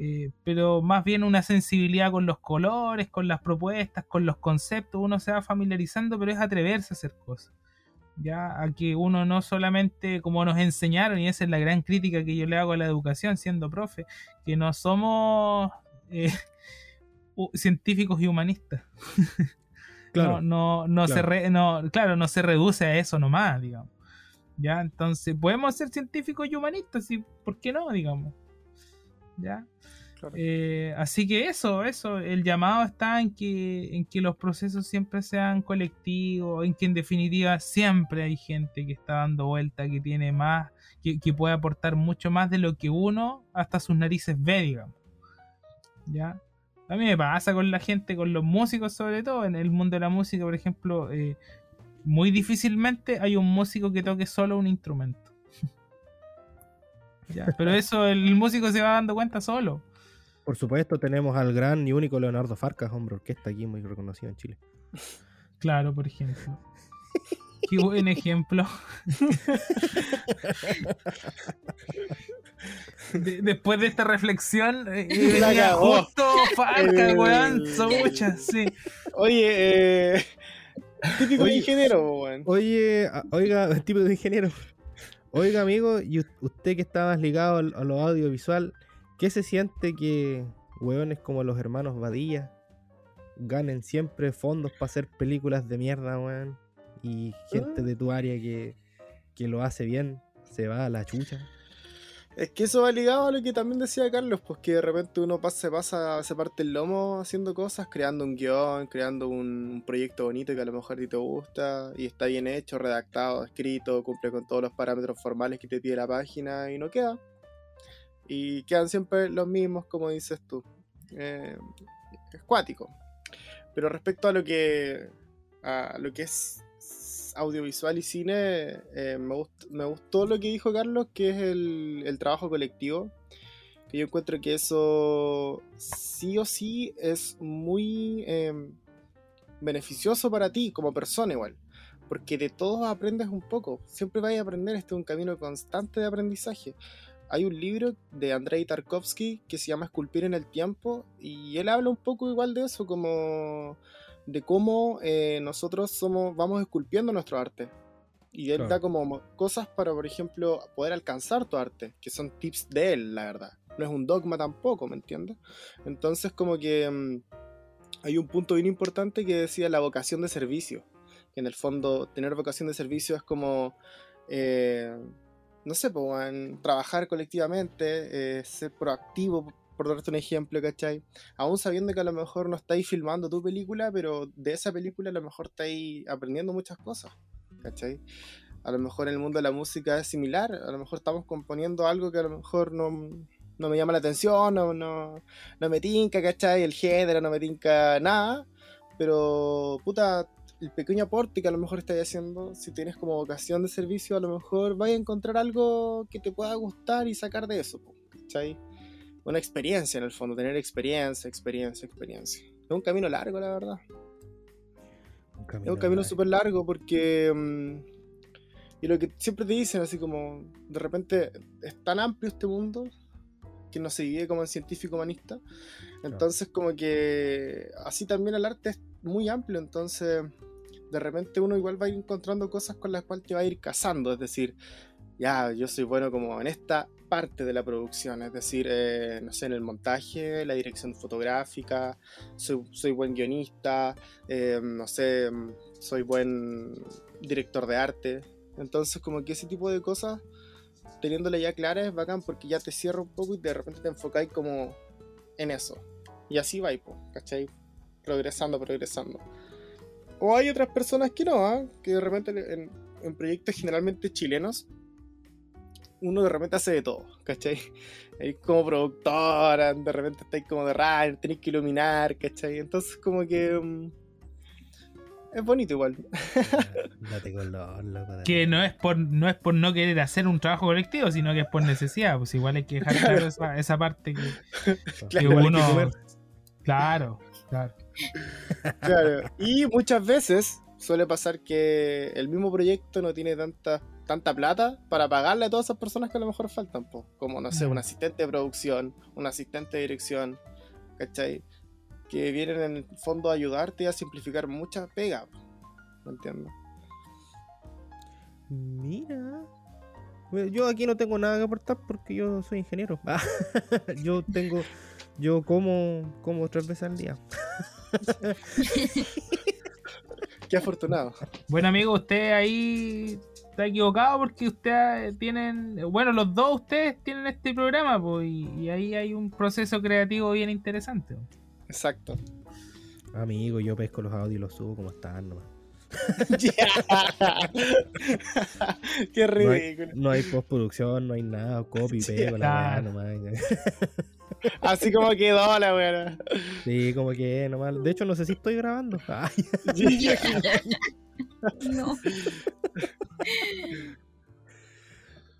eh, pero más bien una sensibilidad con los colores, con las propuestas, con los conceptos, uno se va familiarizando, pero es atreverse a hacer cosas. Ya, a que uno no solamente, como nos enseñaron, y esa es la gran crítica que yo le hago a la educación siendo profe, que no somos eh, científicos y humanistas. Claro. no, no, no se re- no, claro, no se reduce a eso nomás, digamos. Ya, entonces, podemos ser científicos y humanistas, y ¿por qué no, digamos? Ya. Claro. Eh, así que eso, eso, el llamado está en que, en que los procesos siempre sean colectivos, en que en definitiva siempre hay gente que está dando vuelta, que tiene más, que, que puede aportar mucho más de lo que uno hasta sus narices ve, digamos. ¿Ya? A mí me pasa con la gente, con los músicos sobre todo, en el mundo de la música, por ejemplo, eh, muy difícilmente hay un músico que toque solo un instrumento. Ya, Pero eso el músico se va dando cuenta solo. Por supuesto, tenemos al gran y único Leonardo Farcas, hombre orquesta aquí muy reconocido en Chile. Claro, por ejemplo. Qué buen ejemplo. De- después de esta reflexión, eh, venía justo Falca, Eh. weón, sobucha, sí. Oye, eh, típico Oye. ingeniero, weón. Oye, oiga, tipo de ingeniero. Oiga, amigo, y usted que está más ligado a lo audiovisual, ¿qué se siente que hueones como los hermanos Badilla ganen siempre fondos para hacer películas de mierda, weón? Y gente Ah. de tu área que, que lo hace bien se va a la chucha. Es que eso va ligado a lo que también decía Carlos, pues que de repente uno pasa, se pasa, se parte el lomo haciendo cosas, creando un guion, creando un, proyecto bonito que a lo mejor a ti te gusta y está bien hecho, redactado, escrito, cumple con todos los parámetros formales que te pide la página y no queda. Y quedan siempre los mismos, como dices tú. Eh. Pero respecto a lo que a lo que es audiovisual y cine, eh, me, gust- me gustó lo que dijo Carlos, que es el, trabajo colectivo. Que yo encuentro que eso sí o sí es muy eh, beneficioso para ti como persona igual. Porque de todos aprendes un poco. Siempre vas a aprender, este es un camino constante de aprendizaje. Hay un libro de Andrei Tarkovsky que se llama Esculpir en el tiempo y él habla un poco igual de eso, como de cómo eh, nosotros somos, vamos esculpiendo nuestro arte. Y él Claro. da como mo- cosas para, por ejemplo, poder alcanzar tu arte, que son tips de él, la verdad. No es un dogma tampoco, ¿me entiendes? Entonces, como que mm, hay un punto bien importante que decía la vocación de servicio. Que en el fondo, tener vocación de servicio es como, eh, no sé, weón, trabajar colectivamente, eh, ser proactivo, por darte un ejemplo, ¿cachai? Aún sabiendo que a lo mejor no estáis filmando tu película, pero de esa película a lo mejor estáis aprendiendo muchas cosas, ¿cachai? A lo mejor en el mundo de la música es similar, a lo mejor estamos componiendo algo que a lo mejor no, no me llama la atención, no, no, no me tinca, ¿cachai? El género no me tinca nada, pero puta, el pequeño aporte que a lo mejor estáis haciendo, si tienes como vocación de servicio, a lo mejor vais a encontrar algo que te pueda gustar y sacar de eso, ¿cachai? Una experiencia en el fondo, tener experiencia, experiencia, experiencia. Es un camino largo, la verdad. Es un camino súper largo porque. mm, y lo que siempre te dicen, así como. De repente es tan amplio este mundo que no se vive como en científico humanista. Entonces, como que. Así también el arte es muy amplio. Entonces, de repente uno igual va a ir encontrando cosas con las cuales te va a ir casando. Es decir, ya, yo soy bueno como en esta parte de la producción. Es decir, eh, no sé, en el montaje, la dirección fotográfica. Soy, buen guionista eh, no sé, soy buen director de arte. Entonces, como que ese tipo de cosas, teniéndole ya claras, es bacán porque ya te cierra un poco y de repente te enfocáis como en eso. Y así va, ¿cachai? Progresando, progresando. O hay otras personas que no, ¿ah? que de repente en, en proyectos generalmente chilenos, uno de repente hace de todo, ¿cachai? Ahí como productora, de repente estáis como de runner, tenéis que iluminar, ¿cachai? Entonces como que... mm, es bonito igual. Date locos. date. Que no es por no es por no querer hacer un trabajo colectivo, sino que es por necesidad. Pues igual hay que dejar claro esa, esa parte que, Claro, que uno. Claro, claro. Claro. Y muchas veces suele pasar que el mismo proyecto no tiene tanta, tanta plata para pagarle a todas esas personas que a lo mejor faltan, po. como no sé, un asistente de producción, un asistente de dirección, ¿cachai? Que vienen en el fondo a ayudarte y a simplificar mucha pega, po. ¿me entiendes? Mira. Yo aquí no tengo nada que aportar porque yo soy ingeniero. Ah, yo tengo. Yo como, como tres veces al día. Qué afortunado. Bueno, amigo, usted ahí está equivocado porque ustedes tienen. Bueno, los dos ustedes tienen este programa, pues, y, y ahí hay un proceso creativo bien interesante. po. Exacto. Amigo, yo pesco los audios y los subo como están nomás. Qué No hay, ridículo. no hay postproducción, no hay nada, copy, pego, la nomás. Así como quedó la weá. Sí, como que nomás. De hecho, no sé si estoy grabando. Ay, No.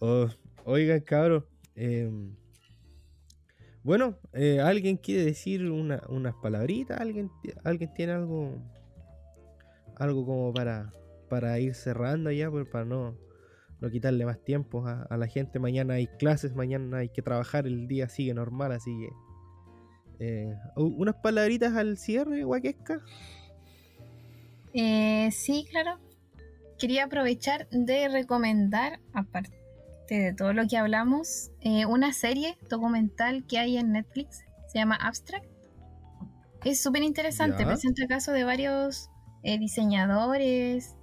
oh, oigan, cabros. em, bueno, eh, ¿alguien quiere decir una- unas palabritas? ¿Alguien, ¿Alguien tiene algo algo como para, para ir cerrando ya? Pues, para no, no quitarle más tiempo a, a la gente. Mañana hay clases, mañana hay que trabajar, el día sigue normal, así que... eh, unas palabritas al cierre, Guaquesca. Eh, sí, claro. Quería aprovechar de recomendar, aparte de todo lo que hablamos, eh, una serie documental que hay en Netflix. Se llama Abstract. Es súper interesante. Presenta casos de varios eh, diseñadores,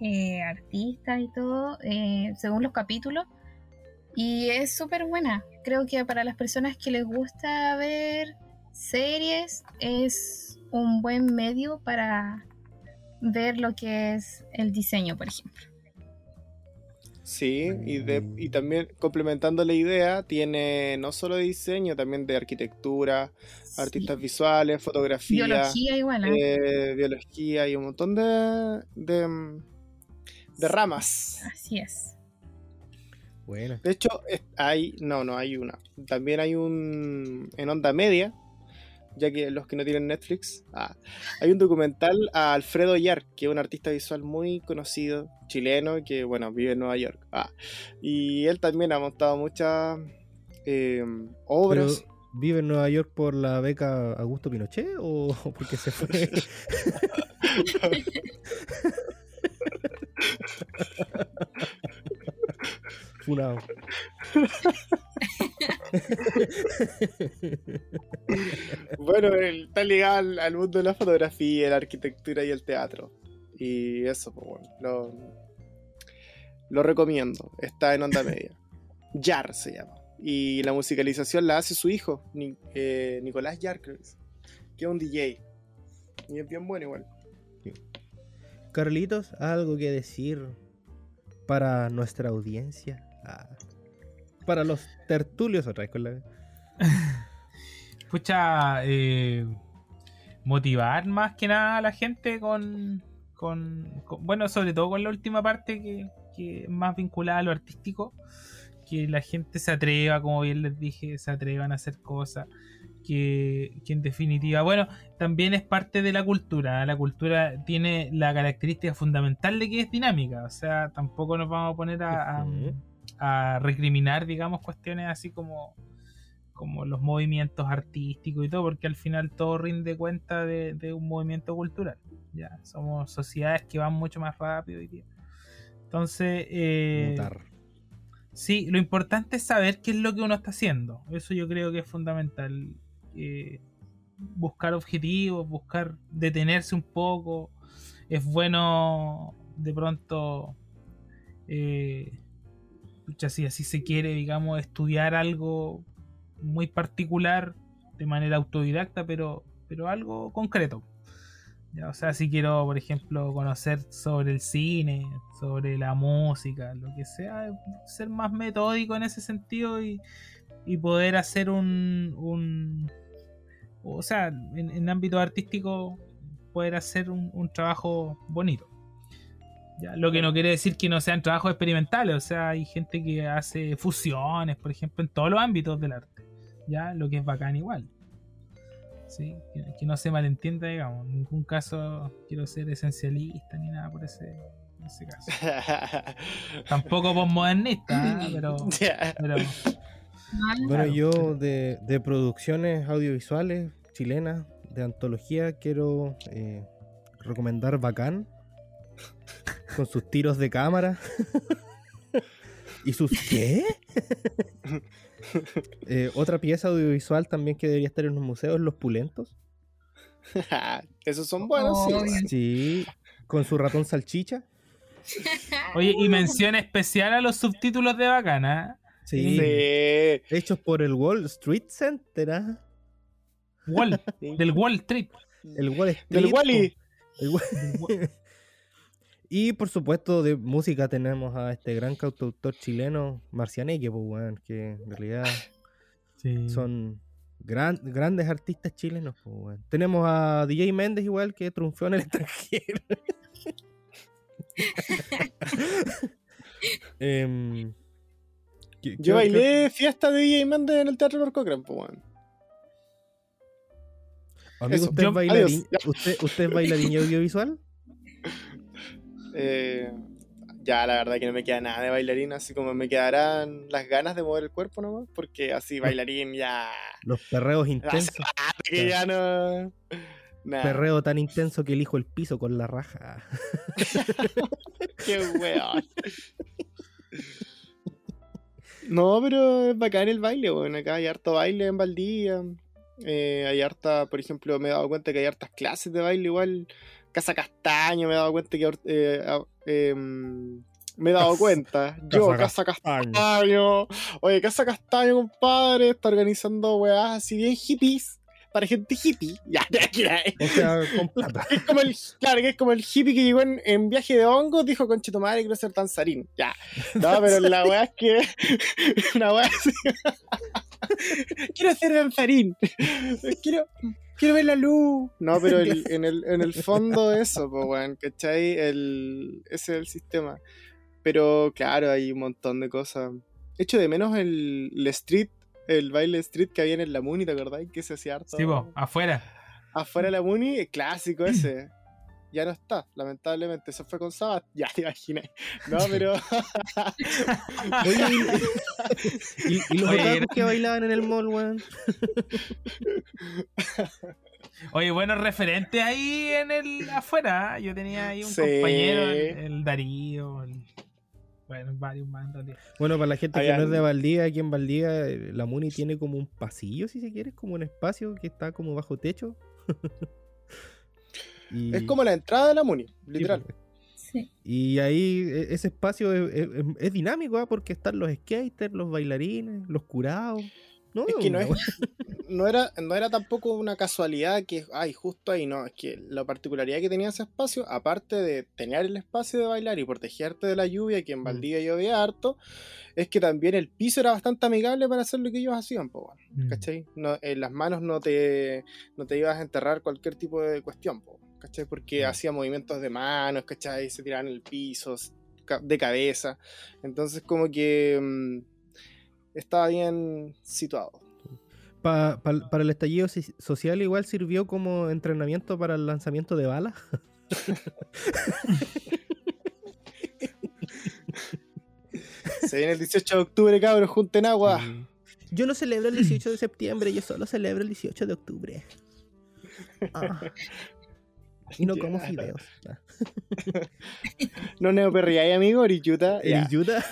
eh, artistas y todo, según los capítulos. Y es súper buena. Creo que para las personas que les gusta ver series es un buen medio para ver lo que es el diseño, por ejemplo. Sí, y, de, y también complementando la idea, tiene no solo de diseño, también de arquitectura, artistas visuales, fotografía, Biología igual. ¿ah? eh, biología y un montón de, de, mm, de ramas. Así es. Bueno, De hecho, hay, no, no hay una. También hay un, en onda media, ya que los que no tienen Netflix, ah, hay un documental a Alfredo Yar, que es un artista visual muy conocido, chileno, que bueno, vive en Nueva York. Ah, y él también ha montado muchas eh, obras. ¿Vive en Nueva York por la beca Augusto Pinochet o porque se fue? Funado. Bueno, él está ligado al, al mundo de la fotografía, la arquitectura y el teatro. Y eso, pues bueno, lo, lo recomiendo. Está en onda media. Yar se llama. Y la musicalización la hace su hijo, Ni- eh, Nicolás Yar, creo que es. Que es un DJ. Y es bien bueno igual. Carlitos, ¿algo que decir para nuestra audiencia? Ah, para los tertulios otra vez con la... Escucha, eh, motivar más que nada a la gente con, con, con- bueno, sobre todo con la última parte que, que es más vinculada a lo artístico, que la gente se atreva, como bien les dije, se atrevan a hacer cosas, que, que en definitiva, bueno, también es parte de la cultura, la cultura tiene la característica fundamental de que es dinámica, o sea, tampoco nos vamos a poner a. a recriminar, digamos, cuestiones así como como los movimientos artísticos y todo, porque al final todo rinde cuenta de, de un movimiento cultural. Ya, somos sociedades que van mucho más rápido hoy día. Entonces, eh, sí, lo importante es saber qué es lo que uno está haciendo. Eso yo creo que es fundamental. Eh, buscar objetivos, buscar detenerse un poco. Es bueno de pronto, eh, pucha, si así se quiere, digamos, estudiar algo muy particular de manera autodidacta, pero, pero algo concreto. O sea, si quiero, por ejemplo, conocer sobre el cine, sobre la música, lo que sea, ser más metódico en ese sentido y, poder hacer un, un o sea, en, ámbito artístico, poder hacer un trabajo bonito. Ya, lo que no quiere decir que no sean trabajos experimentales, o sea, hay gente que hace fusiones, por ejemplo, en todos los ámbitos del arte, ya, lo que es bacán igual. Sí, que, que no se malentienda, digamos, en ningún caso quiero ser esencialista ni nada por ese, en ese caso. Tampoco postmodernista, ¿eh? pero, Bueno, yo de, de producciones audiovisuales chilenas, de antología, quiero eh, recomendar Bacán, con sus tiros de cámara. ¿Y sus qué? Eh, otra pieza audiovisual también que debería estar en los museos, Los Pulentos. Esos son buenos, sí. Sí, con su ratón salchicha. Oye, y mención especial a los subtítulos de Bacana. Sí. Sí. Hechos por el Wall Street Center, ¿ah? Wall, del Wall Street. El Wall Street. Del Wally. El Wall- Y por supuesto de música tenemos a este gran cantautor chileno, Marcianeque, pues, weón, que en realidad Sí. son gran- grandes artistas chilenos. pues. Tenemos a DJ Méndez igual que triunfó en el extranjero. Em, ¿qué- qué Yo bailé fiesta de DJ Méndez en el Teatro Norco Crampo, weón. Amigo, eso. ¿usted, Yo- es bailarín, adiós. ¿usted, ¿Usted es bailarín audiovisual? Eh, ya, la verdad que no me queda nada de bailarín, así como me quedarán las ganas de mover el cuerpo nomás, porque así bailarín ya. Los perreos intensos. que ya no. Nah, Perreo tan intenso que elijo el piso con la raja. Qué weón. No, pero es bacán el baile, weón. Acá hay harto baile en Valdivia. Eh, hay harta, por ejemplo, me he dado cuenta que hay hartas clases de baile igual. Casa Castaño, me he dado cuenta que... eh, em, me he dado Casa- cuenta. Yo, Casa Casa Castaño. Oye, Casa Castaño, compadre, está organizando weás así bien hippies. Para gente hippie. Ya, ya, ya. O sea, con plata. Es como el, claro, que es como el hippie que llegó en, en viaje de hongos, dijo con madre quiero ser danzarín. Ya. No, pero la weá es que. Una weá así. quiero ser danzarín. Quiero, quiero ver la luz. No, pero el- en, el, en el fondo eso, pues weón, ¿cachai? El, ese es el sistema. Pero claro, hay un montón de cosas. Echo de menos el, el street, el baile street que había en la Muni, ¿te acordás? Que se hacía harto. Sí, afuera. Afuera de la Muni, clásico ese. Ya no está, lamentablemente. Eso fue con Sabat, ya te imaginas. No, pero. Oye, y, y- y los Oye, era- que bailaban en el mall, weón. Oye, buenos referentes ahí en el afuera. ¿eh? Yo tenía ahí un Sí. compañero, el, el Darío, el- bueno, varios más. Bueno, para la gente que no es de Valdía, aquí en Valdía, eh, la Muni tiene como un pasillo, si se quiere, es como un espacio que está como bajo techo. Y- Es como la entrada de la Muni, literal. pues. Sí. Y ahí e- ese espacio es, es- es dinámico, ¿ah? porque están los skaters, los bailarines, los curados. No, Es que no es- No era, no era tampoco una casualidad que, ay, justo ahí, no. Es que la particularidad que tenía ese espacio, aparte de tener el espacio de bailar y protegerte de la lluvia, que en Mm. Valdivia llovía harto, es que también el piso era bastante amigable para hacer lo que ellos hacían, po, Mm. ¿cachai? No, en las manos no te, no te ibas a enterrar cualquier tipo de cuestión, po, ¿cachai? Porque Mm. hacía movimientos de manos, ¿cachai? Se tiraban en el piso, de cabeza. Entonces, como que mm, estaba bien situado. Pa- pa- para el estallido social igual sirvió como entrenamiento para el lanzamiento de balas. Se viene el 18 de octubre, cabros, junten agua. Mm. Yo no celebro el 18 de septiembre, yo solo celebro el 18 de octubre. Ah. Y no como Ya. fideos. No neoperriáis, amigo, Orichuta. ¿El Ya. Utah?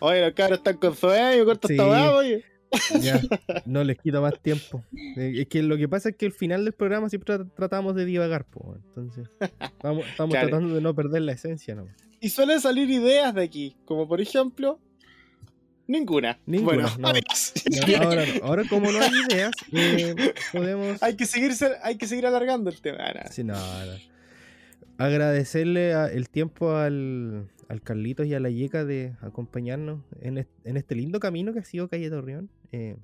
Oye, los cabros están con yo corto Sí. esta weá, oye. Ya, no les quito más tiempo. Eh, Es que lo que pasa es que al final del programa siempre tra- tratamos de divagar, po, entonces estamos, estamos Claro. tratando de no perder la esencia, ¿no? Y suelen salir ideas de aquí, como por ejemplo, ninguna. Ninguna, bueno, no. No, ahora, como no hay ideas, eh, podemos... hay, que seguir, hay que seguir alargando el tema. Sí, no, no. Agradecerle a- el tiempo al, al Carlitos y a la Yeca de acompañarnos en, est- en este lindo camino que ha sido Calle Torreón. Eh,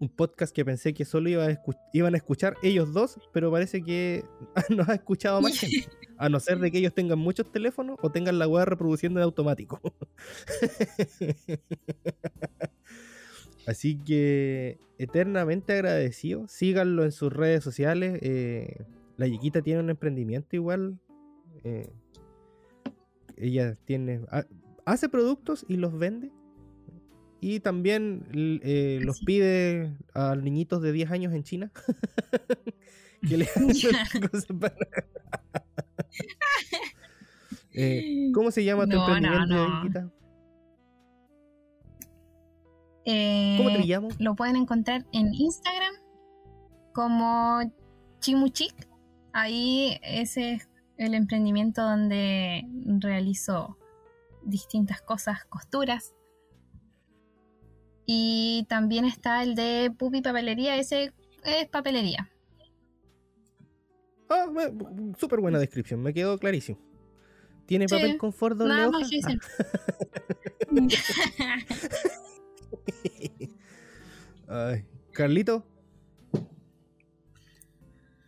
un podcast que pensé que solo iba a iban a escuchar ellos dos, pero parece que nos ha escuchado más gente. A no ser de que ellos tengan muchos teléfonos o tengan la web reproduciendo en automático. Así que eternamente agradecido. Síganlo en sus redes sociales. eh, la Yequita tiene un emprendimiento igual. eh, ella tiene. ha- hace productos y los vende. Y también eh, los pide a niñitos de 10 años en China. que le hagan cosas para- Eh, ¿Cómo se llama tu No, no, emprendimiento, no. Eh, ¿Cómo te llamo? Lo pueden encontrar en Instagram como Chimuchic. Ahí ese es el emprendimiento donde realizo distintas cosas, costuras. Y también está el de Pupi Papelería, ese es papelería. Ah, súper buena descripción, me quedó clarísimo. ¿Tiene Sí, papel confort doble Nada hoja? más que decir. Ah, Ay, Carlito.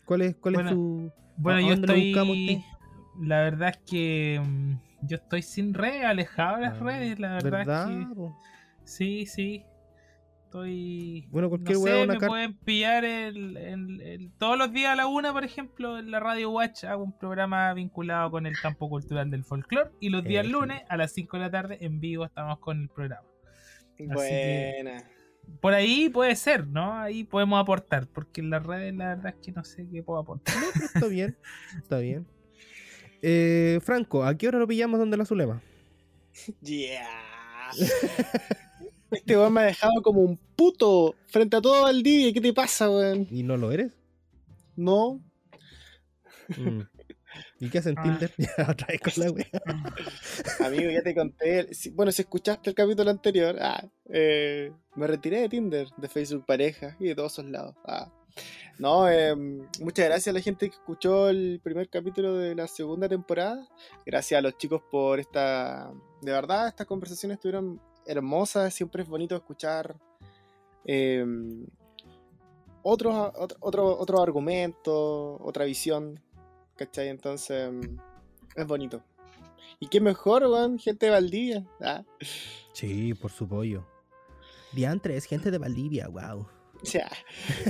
¿Cuál es, cuál Bueno, es tu...? Bueno, ¿A yo estoy. La verdad es que mm, yo estoy sin redes, alejado de las Ah, redes. La verdad, ¿Verdad? es que sí, sí. Estoy. Bueno, cualquier no sé, una me pueden pillar el, el- el- todos los días a la una, por ejemplo, en la Radio Watch hago un programa vinculado con el campo cultural del folclore. Y los días lunes a las 5 de la tarde en vivo estamos con el programa. que- Buena. Por ahí puede ser, ¿no? Ahí podemos aportar, porque en las redes la verdad es que no sé qué puedo aportar. Está bien, está bien. Eh, Franco, ¿a qué hora lo pillamos donde la Zulema? Yeah. este weón me ha dejado como un puto frente a todo Valdivia. ¿Qué te pasa, weón? ¿Y no lo eres? No. Mm. ¿Y qué hacen Ah. Tinder? Ya, otra vez con la wea. Amigo, ya te conté. bueno, si escuchaste el capítulo anterior, ah, eh, me retiré de Tinder, de Facebook Pareja y de todos esos lados. Ah. No, eh, muchas gracias a la gente que escuchó el primer capítulo de la segunda temporada. Gracias a los chicos por esta. De verdad, estas conversaciones estuvieron hermosas. Siempre es bonito escuchar eh, otros otro, otro, otro argumento, otra visión. ¿Cachai? Entonces, mm, es bonito. Y qué mejor, weón, gente de Valdivia. Ah, Sí, por su pollo. Diantres, gente de Valdivia, wow. Ya,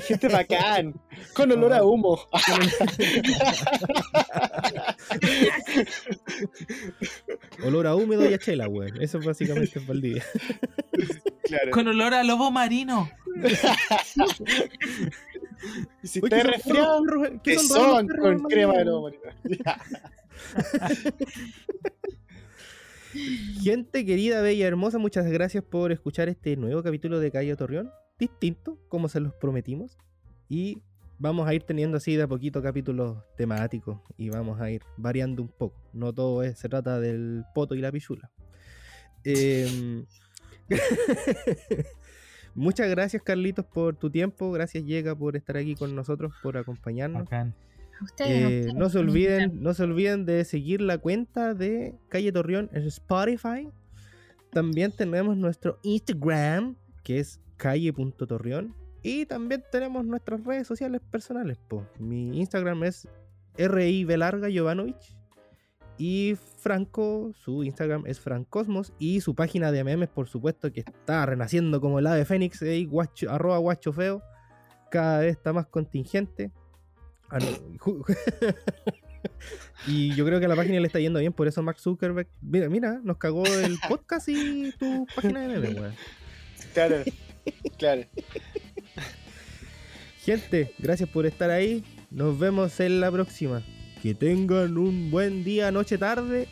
gente bacán, con olor a humo. Olor a húmedo y a chela, weón. Eso básicamente es Valdivia. Claro. Con olor a lobo marino. Y si Oye, estás ¿qué son resfriado, qué que son con crema de lobo marino. Gente querida, bella, hermosa, muchas gracias por escuchar este nuevo capítulo de Calle Torreón. Distinto, como se los prometimos. Y vamos a ir teniendo así de a poquito capítulos temáticos. Y vamos a ir variando un poco. No todo es- se trata del poto y la pichula. Em, Muchas gracias, Carlitos, por tu tiempo. Gracias, Llega, por estar aquí con nosotros, por acompañarnos. Bacán. A ustedes, Eh, no se olviden, no se olviden de seguir la cuenta de Calle Torreón en Spotify. También tenemos nuestro Instagram, que es calle.torreón. Y también tenemos nuestras redes sociales personales. po. Mi Instagram es RI Velarga Jovanovic. Y Franco, su Instagram es Francosmos. Y su página de memes, por supuesto, que está renaciendo como el ave fénix, eh, guacho- arroba guacho feo. Cada vez está más contingente. Ah, y yo creo que la página le está yendo bien, por eso Mark Zuckerberg. Mira, mira, nos cagó el podcast y tu página de memes, weón. Claro, claro. Gente, gracias por estar ahí. Nos vemos en la próxima. Que tengan un buen día, noche, tarde.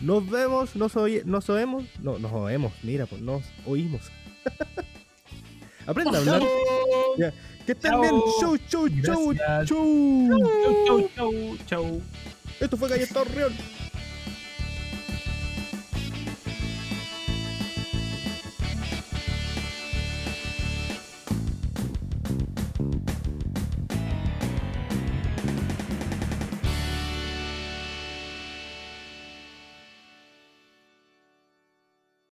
Nos vemos, nos, oye- nos oemos. No, nos oemos, mira, pues nos oímos. Aprenda a hablar. Ya. Que estén bien. Chau, chau, chau, chau. Chau, chau, chau, chau. Esto fue Calle Torreón.